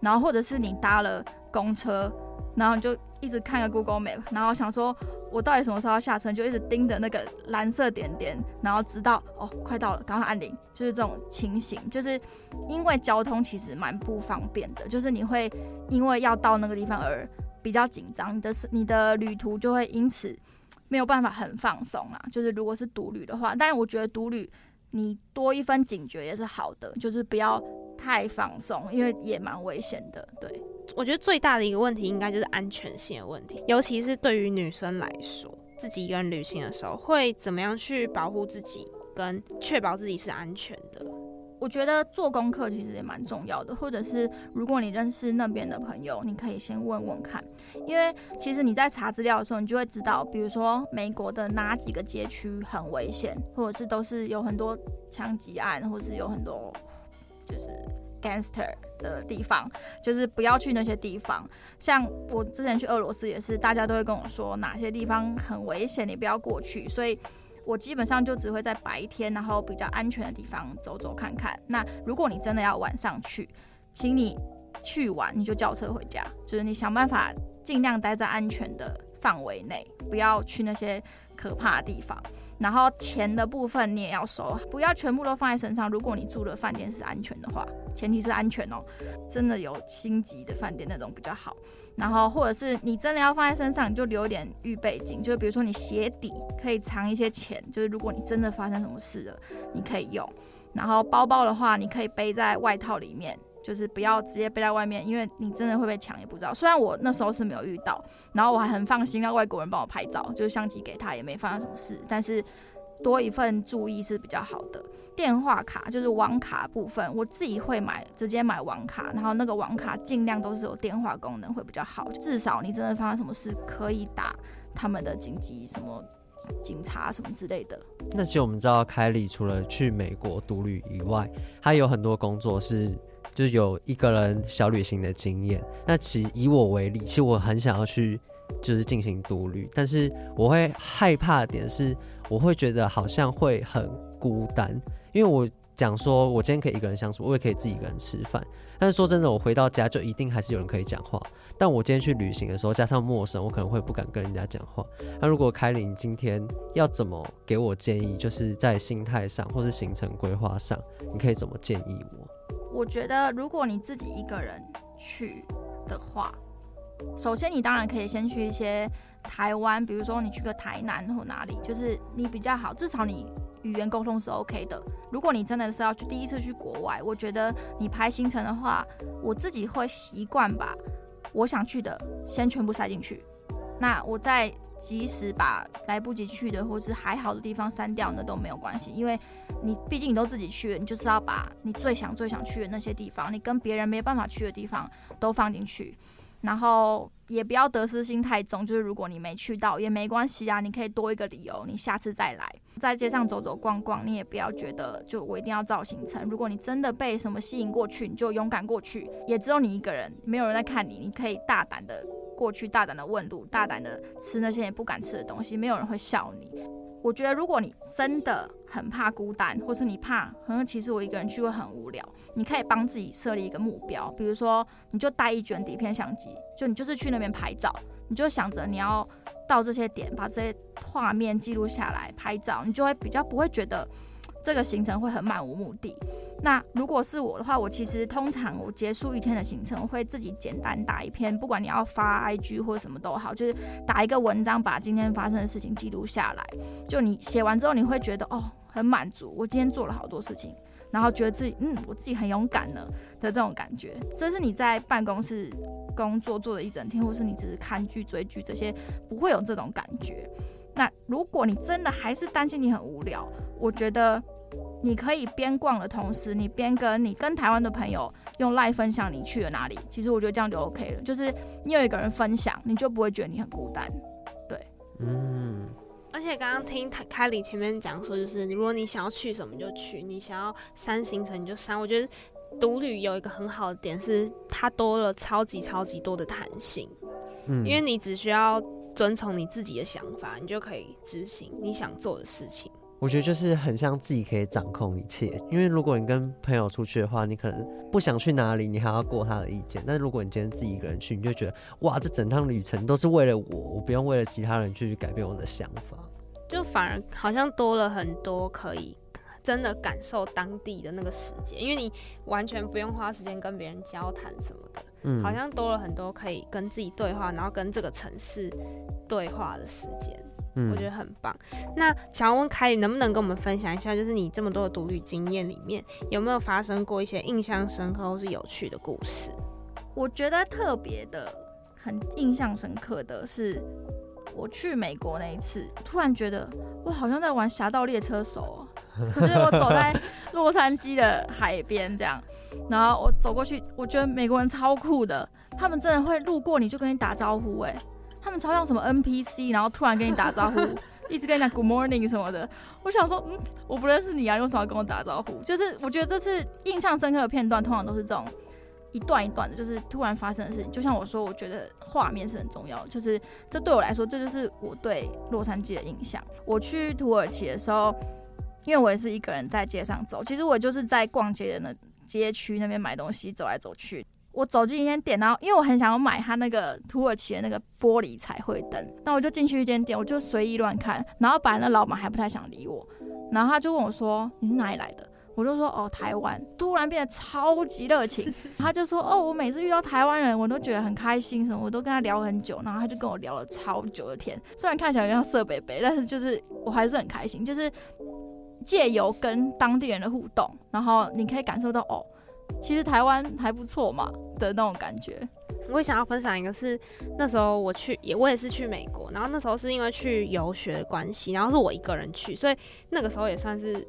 然后或者是你搭了公车，然后你就一直看个 Google Map，然后想说我到底什么时候要下车，就一直盯着那个蓝色点点，然后直到哦快到了，赶快按铃，就是这种情形，就是因为交通其实蛮不方便的，就是你会因为要到那个地方而。比较紧张，你的你的旅途就会因此没有办法很放松啊。就是如果是独旅的话，但我觉得独旅你多一分警觉也是好的，就是不要太放松，因为也蛮危险的。对，我觉得最大的一个问题应该就是安全性的问题，尤其是对于女生来说，自己一个人旅行的时候会怎么样去保护自己，跟确保自己是安全的。我觉得做功课其实也蛮重要的，或者是如果你认识那边的朋友，你可以先问问看，因为其实你在查资料的时候，你就会知道，比如说美国的哪几个街区很危险，或者是都是有很多枪击案，或者是有很多就是 gangster 的地方，就是不要去那些地方。像我之前去俄罗斯也是，大家都会跟我说哪些地方很危险，你不要过去，所以。我基本上就只会在白天，然后比较安全的地方走走看看。那如果你真的要晚上去，请你去玩你就叫车回家，就是你想办法尽量待在安全的范围内，不要去那些可怕的地方。然后钱的部分你也要收，不要全部都放在身上。如果你住的饭店是安全的话，前提是安全哦，真的有星级的饭店那种比较好。然后，或者是你真的要放在身上，你就留一点预备金，就比如说你鞋底可以藏一些钱，就是如果你真的发生什么事了，你可以用。然后包包的话，你可以背在外套里面，就是不要直接背在外面，因为你真的会被抢也不知道。虽然我那时候是没有遇到，然后我还很放心让外国人帮我拍照，就是相机给他也没发生什么事，但是多一份注意是比较好的。电话卡就是网卡部分，我自己会买，直接买网卡，然后那个网卡尽量都是有电话功能会比较好，至少你真的发生什么事可以打他们的紧急什么警察什么之类的。那其实我们知道，凯莉除了去美国独旅以外，她有很多工作是就是有一个人小旅行的经验。那其实以我为例，其实我很想要去就是进行独旅，但是我会害怕的点是，我会觉得好像会很孤单。因为我讲说，我今天可以一个人相处，我也可以自己一个人吃饭。但是说真的，我回到家就一定还是有人可以讲话。但我今天去旅行的时候，加上陌生，我可能会不敢跟人家讲话。那如果凯琳今天要怎么给我建议，就是在心态上或是行程规划上，你可以怎么建议我？我觉得，如果你自己一个人去的话，首先你当然可以先去一些台湾，比如说你去个台南或哪里，就是你比较好，至少你。语言沟通是 OK 的。如果你真的是要去第一次去国外，我觉得你排行程的话，我自己会习惯把我想去的先全部塞进去。那我在即使把来不及去的或是还好的地方删掉，呢都没有关系。因为你毕竟你都自己去了，你就是要把你最想最想去的那些地方，你跟别人没办法去的地方都放进去。然后也不要得失心太重，就是如果你没去到也没关系啊，你可以多一个理由，你下次再来，在街上走走逛逛，你也不要觉得就我一定要造行程。如果你真的被什么吸引过去，你就勇敢过去，也只有你一个人，没有人在看你，你可以大胆的过去，大胆的问路，大胆的吃那些你不敢吃的东西，没有人会笑你。我觉得，如果你真的很怕孤单，或是你怕，可能其实我一个人去会很无聊，你可以帮自己设立一个目标，比如说，你就带一卷底片相机，就你就是去那边拍照，你就想着你要到这些点，把这些画面记录下来，拍照，你就会比较不会觉得这个行程会很漫无目的。那如果是我的话，我其实通常我结束一天的行程，我会自己简单打一篇，不管你要发 IG 或什么都好，就是打一个文章，把今天发生的事情记录下来。就你写完之后，你会觉得哦，很满足，我今天做了好多事情，然后觉得自己嗯，我自己很勇敢呢的这种感觉。这是你在办公室工作做了一整天，或是你只是看剧追剧这些，不会有这种感觉。那如果你真的还是担心你很无聊，我觉得。你可以边逛的同时，你边跟你跟台湾的朋友用 LINE 分享你去了哪里。其实我觉得这样就 OK 了，就是你有一个人分享，你就不会觉得你很孤单。对，嗯。而且刚刚听凯里前面讲说，就是如果你想要去什么就去，你想要删行程你就删。我觉得独旅有一个很好的点是，它多了超级超级多的弹性。嗯，因为你只需要遵从你自己的想法，你就可以执行你想做的事情。我觉得就是很像自己可以掌控一切，因为如果你跟朋友出去的话，你可能不想去哪里，你还要过他的意见。但是如果你今天自己一个人去，你就觉得哇，这整趟旅程都是为了我，我不用为了其他人去改变我的想法，就反而好像多了很多可以真的感受当地的那个时间，因为你完全不用花时间跟别人交谈什么的，嗯，好像多了很多可以跟自己对话，然后跟这个城市对话的时间。嗯，我觉得很棒。那想要问凯里，能不能跟我们分享一下，就是你这么多的独旅经验里面，有没有发生过一些印象深刻或是有趣的故事？我觉得特别的、很印象深刻的是，我去美国那一次，突然觉得我好像在玩《侠盗猎车手》哦，[LAUGHS] 就是我走在洛杉矶的海边这样，然后我走过去，我觉得美国人超酷的，他们真的会路过你就跟你打招呼，哎。他们超像什么 NPC，然后突然跟你打招呼，[LAUGHS] 一直跟你讲 Good morning 什么的。我想说，嗯，我不认识你啊，你为什么要跟我打招呼？就是我觉得这次印象深刻的片段，通常都是这种一段一段的，就是突然发生的事情。就像我说，我觉得画面是很重要，就是这对我来说，这就是我对洛杉矶的印象。我去土耳其的时候，因为我也是一个人在街上走，其实我就是在逛街的那街区那边买东西，走来走去。我走进一间店，然后因为我很想要买他那个土耳其的那个玻璃彩绘灯，那我就进去一间店，我就随意乱看，然后本来那老板还不太想理我，然后他就问我说：“你是哪里来的？”我就说：“哦，台湾。”突然变得超级热情，[LAUGHS] 他就说：“哦，我每次遇到台湾人，我都觉得很开心，什么我都跟他聊很久，然后他就跟我聊了超久的天，虽然看起来像色北北，但是就是我还是很开心，就是借由跟当地人的互动，然后你可以感受到哦。”其实台湾还不错嘛的那种感觉。我也想要分享一个是，那时候我去也我也是去美国，然后那时候是因为去游学的关系，然后是我一个人去，所以那个时候也算是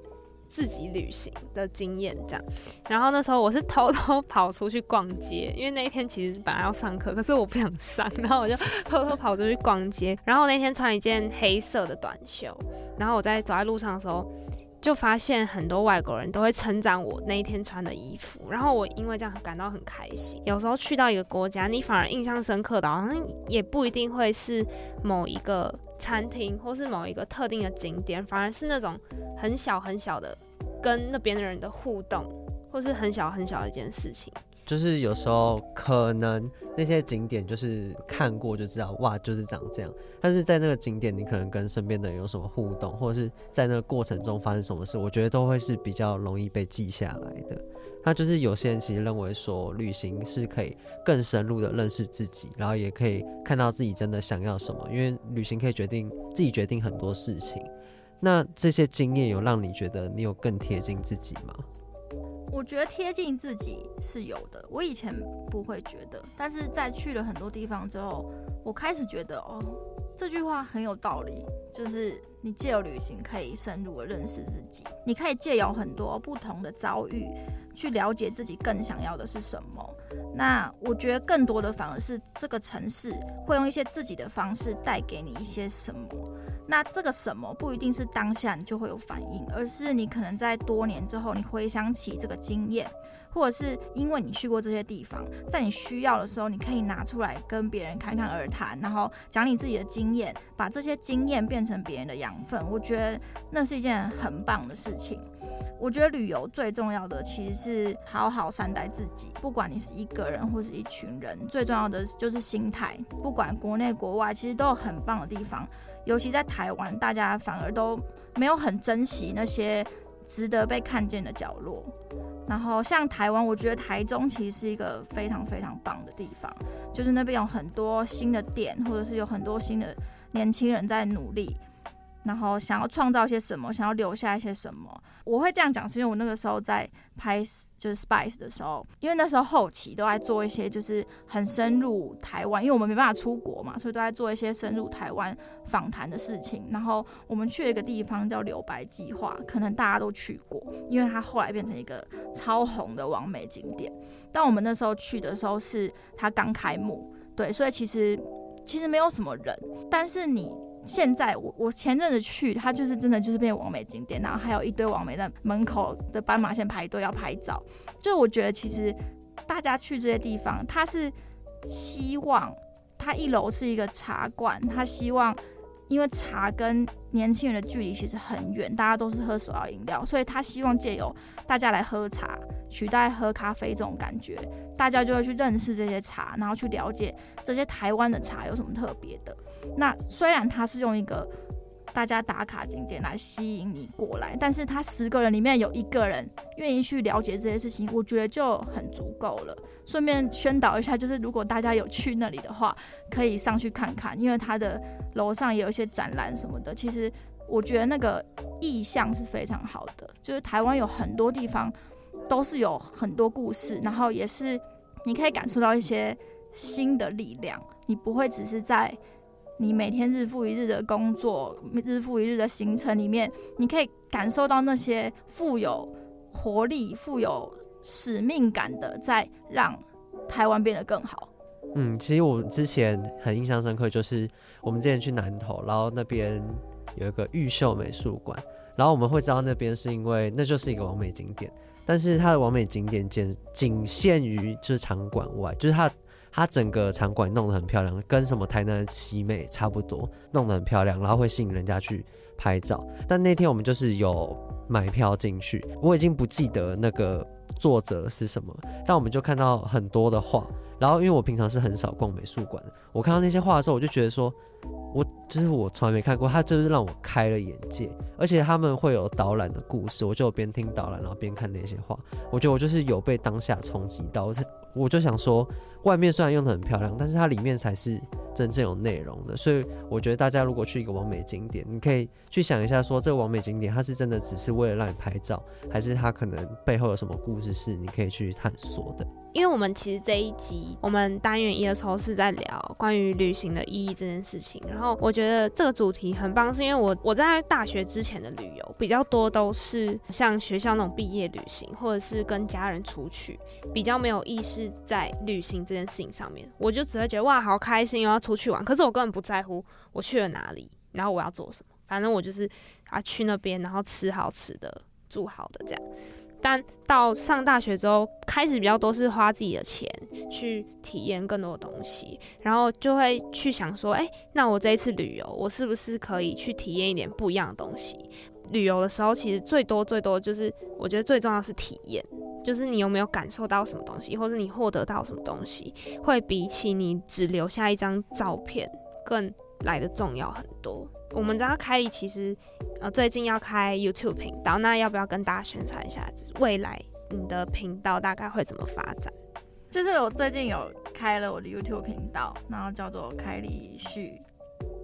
自己旅行的经验这样。然后那时候我是偷偷跑出去逛街，因为那一天其实本来要上课，可是我不想上，然后我就偷偷跑出去逛街。然后那天穿一件黑色的短袖，然后我在走在路上的时候。就发现很多外国人都会称赞我那一天穿的衣服，然后我因为这样感到很开心。有时候去到一个国家，你反而印象深刻的，好像也不一定会是某一个餐厅或是某一个特定的景点，反而是那种很小很小的跟那边的人的互动，或是很小很小的一件事情。就是有时候可能那些景点就是看过就知道，哇，就是长这样。但是在那个景点，你可能跟身边的人有什么互动，或者是在那个过程中发生什么事，我觉得都会是比较容易被记下来的。那就是有些人其实认为说，旅行是可以更深入的认识自己，然后也可以看到自己真的想要什么，因为旅行可以决定自己决定很多事情。那这些经验有让你觉得你有更贴近自己吗？我觉得贴近自己是有的，我以前不会觉得，但是在去了很多地方之后，我开始觉得哦，这句话很有道理，就是你借由旅行可以深入的认识自己，你可以借由很多不同的遭遇去了解自己更想要的是什么。那我觉得更多的反而是这个城市会用一些自己的方式带给你一些什么。那这个什么不一定是当下你就会有反应，而是你可能在多年之后，你回想起这个经验，或者是因为你去过这些地方，在你需要的时候，你可以拿出来跟别人侃侃而谈，然后讲你自己的经验，把这些经验变成别人的养分。我觉得那是一件很棒的事情。我觉得旅游最重要的其实是好好善待自己，不管你是一个人或是一群人，最重要的就是心态。不管国内国外，其实都有很棒的地方。尤其在台湾，大家反而都没有很珍惜那些值得被看见的角落。然后像台湾，我觉得台中其实是一个非常非常棒的地方，就是那边有很多新的店，或者是有很多新的年轻人在努力。然后想要创造一些什么，想要留下一些什么，我会这样讲，是因为我那个时候在拍就是 Spice 的时候，因为那时候后期都在做一些就是很深入台湾，因为我们没办法出国嘛，所以都在做一些深入台湾访谈的事情。然后我们去了一个地方叫留白计划，可能大家都去过，因为它后来变成一个超红的网美景点。但我们那时候去的时候是它刚开幕，对，所以其实其实没有什么人，但是你。现在我我前阵子去，它就是真的就是变网美景点，然后还有一堆网美在门口的斑马线排队要拍照。就我觉得其实大家去这些地方，他是希望他一楼是一个茶馆，他希望因为茶跟年轻人的距离其实很远，大家都是喝手摇饮料，所以他希望借由大家来喝茶，取代喝咖啡这种感觉，大家就会去认识这些茶，然后去了解这些台湾的茶有什么特别的。那虽然他是用一个大家打卡景点来吸引你过来，但是他十个人里面有一个人愿意去了解这些事情，我觉得就很足够了。顺便宣导一下，就是如果大家有去那里的话，可以上去看看，因为他的楼上也有一些展览什么的。其实我觉得那个意向是非常好的，就是台湾有很多地方都是有很多故事，然后也是你可以感受到一些新的力量，你不会只是在。你每天日复一日的工作，日复一日的行程里面，你可以感受到那些富有活力、富有使命感的，在让台湾变得更好。嗯，其实我之前很印象深刻，就是我们之前去南投，然后那边有一个玉秀美术馆，然后我们会知道那边是因为那就是一个完美景点，但是它的完美景点仅仅限于就是场馆外，就是它。它整个场馆弄得很漂亮，跟什么台南的奇美差不多，弄得很漂亮，然后会吸引人家去拍照。但那天我们就是有买票进去，我已经不记得那个作者是什么，但我们就看到很多的画。然后因为我平常是很少逛美术馆的，我看到那些画的时候，我就觉得说，我就是我从来没看过，它就是让我开了眼界。而且他们会有导览的故事，我就边听导览，然后边看那些画，我觉得我就是有被当下冲击到。我就想说，外面虽然用得很漂亮，但是它里面才是真正有内容的。所以我觉得大家如果去一个完美景点，你可以去想一下，说这个完美景点它是真的只是为了让你拍照，还是它可能背后有什么故事是你可以去探索的。因为我们其实这一集我们单元一的时候是在聊关于旅行的意义这件事情，然后我觉得这个主题很棒，是因为我我在大学之前的旅游比较多都是像学校那种毕业旅行，或者是跟家人出去，比较没有意识在旅行这件事情上面，我就只会觉得哇好开心，又要出去玩，可是我根本不在乎我去了哪里，然后我要做什么，反正我就是啊去那边，然后吃好吃的，住好的这样。但到上大学之后，开始比较多是花自己的钱去体验更多的东西，然后就会去想说，哎，那我这一次旅游，我是不是可以去体验一点不一样的东西？旅游的时候，其实最多最多就是，我觉得最重要是体验，就是你有没有感受到什么东西，或者你获得到什么东西，会比起你只留下一张照片更来的重要很多。我们知道凯莉其实，呃，最近要开 YouTube 频道，那要不要跟大家宣传一下？就是未来你的频道大概会怎么发展？就是我最近有开了我的 YouTube 频道，然后叫做凯莉旭，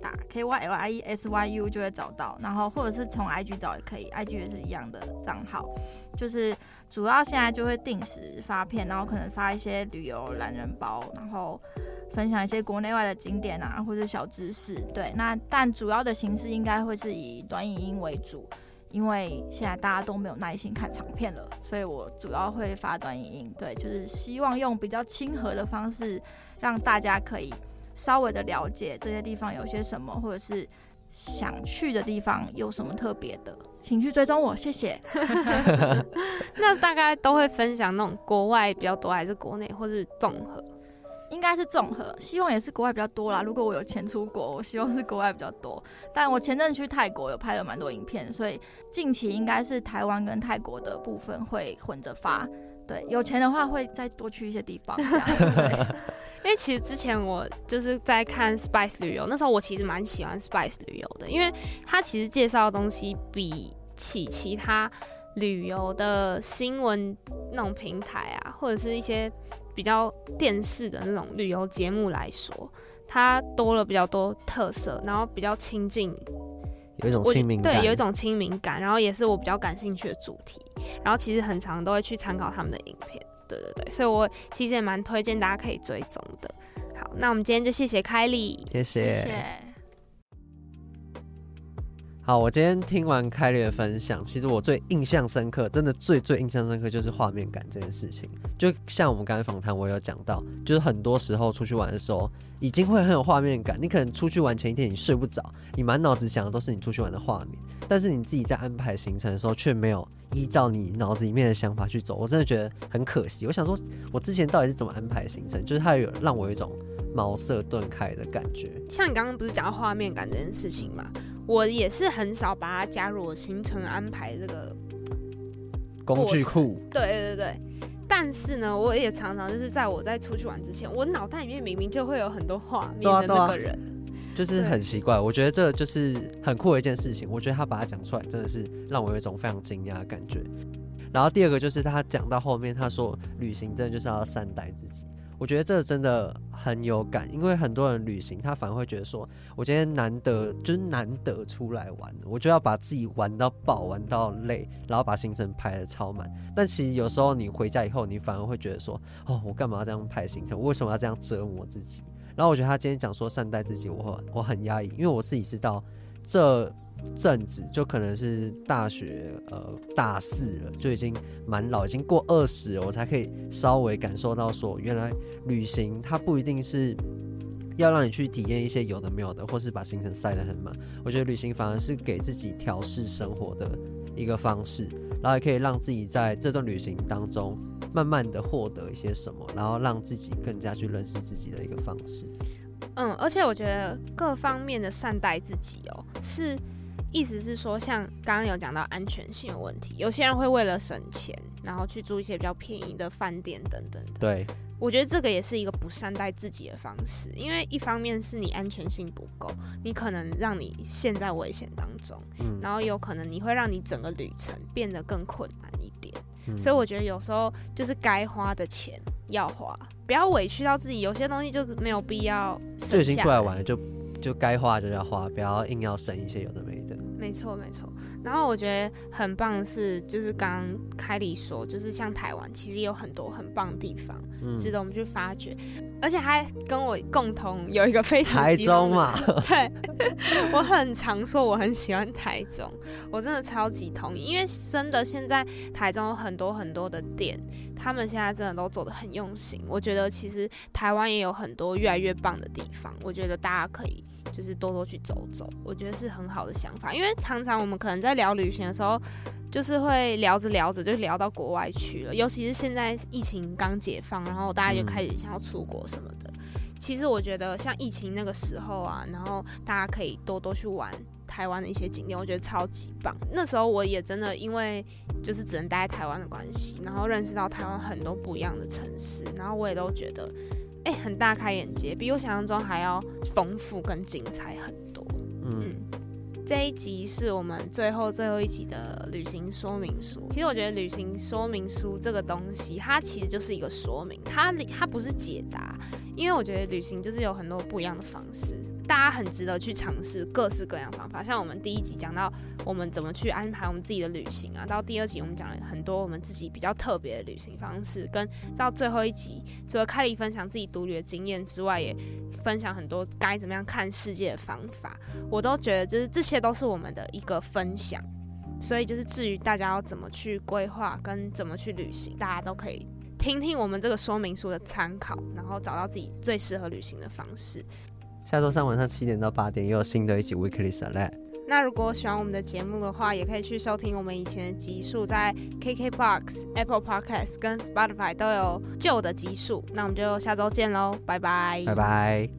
打 K Y L I E S Y U 就会找到，然后或者是从 IG 找也可以，IG 也是一样的账号。就是主要现在就会定时发片，然后可能发一些旅游懒人包，然后。分享一些国内外的景点啊，或者小知识。对，那但主要的形式应该会是以短影音为主，因为现在大家都没有耐心看长片了，所以我主要会发短影音。对，就是希望用比较亲和的方式，让大家可以稍微的了解这些地方有些什么，或者是想去的地方有什么特别的，请去追踪我，谢谢。[LAUGHS] 那大概都会分享那种国外比较多，还是国内，或是综合？应该是综合，希望也是国外比较多啦。如果我有钱出国，我希望是国外比较多。但我前阵去泰国有拍了蛮多影片，所以近期应该是台湾跟泰国的部分会混着发。对，有钱的话会再多去一些地方。这样，对。[LAUGHS] 因为其实之前我就是在看 Spice 旅游，那时候我其实蛮喜欢 Spice 旅游的，因为它其实介绍的东西比起其他。旅游的新闻那种平台啊，或者是一些比较电视的那种旅游节目来说，它多了比较多特色，然后比较亲近，有一种亲民感，对，有一种亲民感，然后也是我比较感兴趣的主题，然后其实很常都会去参考他们的影片，对对对，所以我其实也蛮推荐大家可以追踪的。好，那我们今天就谢谢凯莉，谢谢。谢谢。好，我今天听完凯莉的分享，其实我最印象深刻，真的最最印象深刻就是画面感这件事情。就像我们刚才访谈，我有讲到，就是很多时候出去玩的时候，已经会很有画面感。你可能出去玩前一天你睡不着，你满脑子想的都是你出去玩的画面，但是你自己在安排行程的时候，却没有依照你脑子里面的想法去走。我真的觉得很可惜。我想说，我之前到底是怎么安排行程？就是它有让我有一种茅塞顿开的感觉。像你刚刚不是讲到画面感这件事情嘛？我也是很少把它加入我行程安排这个工具库。对对对，但是呢，我也常常就是在我在出去玩之前，我脑袋里面明明就会有很多画面的那个人，就是很奇怪。我觉得这就是很酷的一件事情。我觉得他把它讲出来，真的是让我有一种非常惊讶的感觉。然后第二个就是他讲到后面，他说旅行真的就是要善待自己。我觉得这真的很有感，因为很多人旅行，他反而会觉得说，我今天难得就是难得出来玩，我就要把自己玩到爆，玩到累，然后把行程排的超满。但其实有时候你回家以后，你反而会觉得说，哦，我干嘛要这样排行程？我为什么要这样折磨自己？然后我觉得他今天讲说善待自己，我我很压抑，因为我自己知道这。阵子就可能是大学呃大四了，就已经蛮老，已经过二十了，我才可以稍微感受到说，原来旅行它不一定是要让你去体验一些有的没有的，或是把行程塞得很满。我觉得旅行反而是给自己调试生活的一个方式，然后也可以让自己在这段旅行当中慢慢的获得一些什么，然后让自己更加去认识自己的一个方式。嗯，而且我觉得各方面的善待自己哦，是。意思是说，像刚刚有讲到安全性的问题，有些人会为了省钱，然后去住一些比较便宜的饭店等等。对，我觉得这个也是一个不善待自己的方式，因为一方面是你安全性不够，你可能让你陷在危险当中，嗯，然后有可能你会让你整个旅程变得更困难一点。嗯，所以我觉得有时候就是该花的钱要花，不要委屈到自己，有些东西就是没有必要省下来。就已经出来玩了，就就该花就要花，不要硬要省一些有的没的。没错，没错。然后我觉得很棒的是，就是刚刚凯莉说，就是像台湾，其实有很多很棒的地方，嗯、值得我们去发掘。而且还跟我共同有一个非常台中嘛，对，[LAUGHS] 我很常说我很喜欢台中，我真的超级同意，因为真的现在台中有很多很多的店，他们现在真的都做的很用心。我觉得其实台湾也有很多越来越棒的地方，我觉得大家可以。就是多多去走走，我觉得是很好的想法。因为常常我们可能在聊旅行的时候，就是会聊着聊着就聊到国外去了。尤其是现在疫情刚解放，然后大家就开始想要出国什么的。其实我觉得像疫情那个时候啊，然后大家可以多多去玩台湾的一些景点，我觉得超级棒。那时候我也真的因为就是只能待在台湾的关系，然后认识到台湾很多不一样的城市，然后我也都觉得。哎、欸，很大开眼界，比我想象中还要丰富跟精彩很多。嗯，嗯，这一集是我们最后最后一集的旅行说明书。其实我觉得旅行说明书这个东西，它其实就是一个说明，它它不是解答，因为我觉得旅行就是有很多不一样的方式。大家很值得去尝试各式各样方法，像我们第一集讲到我们怎么去安排我们自己的旅行啊，到第二集我们讲了很多我们自己比较特别的旅行方式，跟到最后一集除了凯莉分享自己独旅的经验之外，也分享很多该怎么样看世界的方法，我都觉得就是这些都是我们的一个分享，所以就是至于大家要怎么去规划跟怎么去旅行，大家都可以听听我们这个说明书的参考，然后找到自己最适合旅行的方式。下周三晚上七点到八点，又有新的一集 Weekly Select。那如果喜欢我们的节目的话，也可以去收听我们以前的集数，在 KKBOX、Apple Podcasts 跟 Spotify 都有旧的集数。那我们就下周见喽，拜拜，拜拜。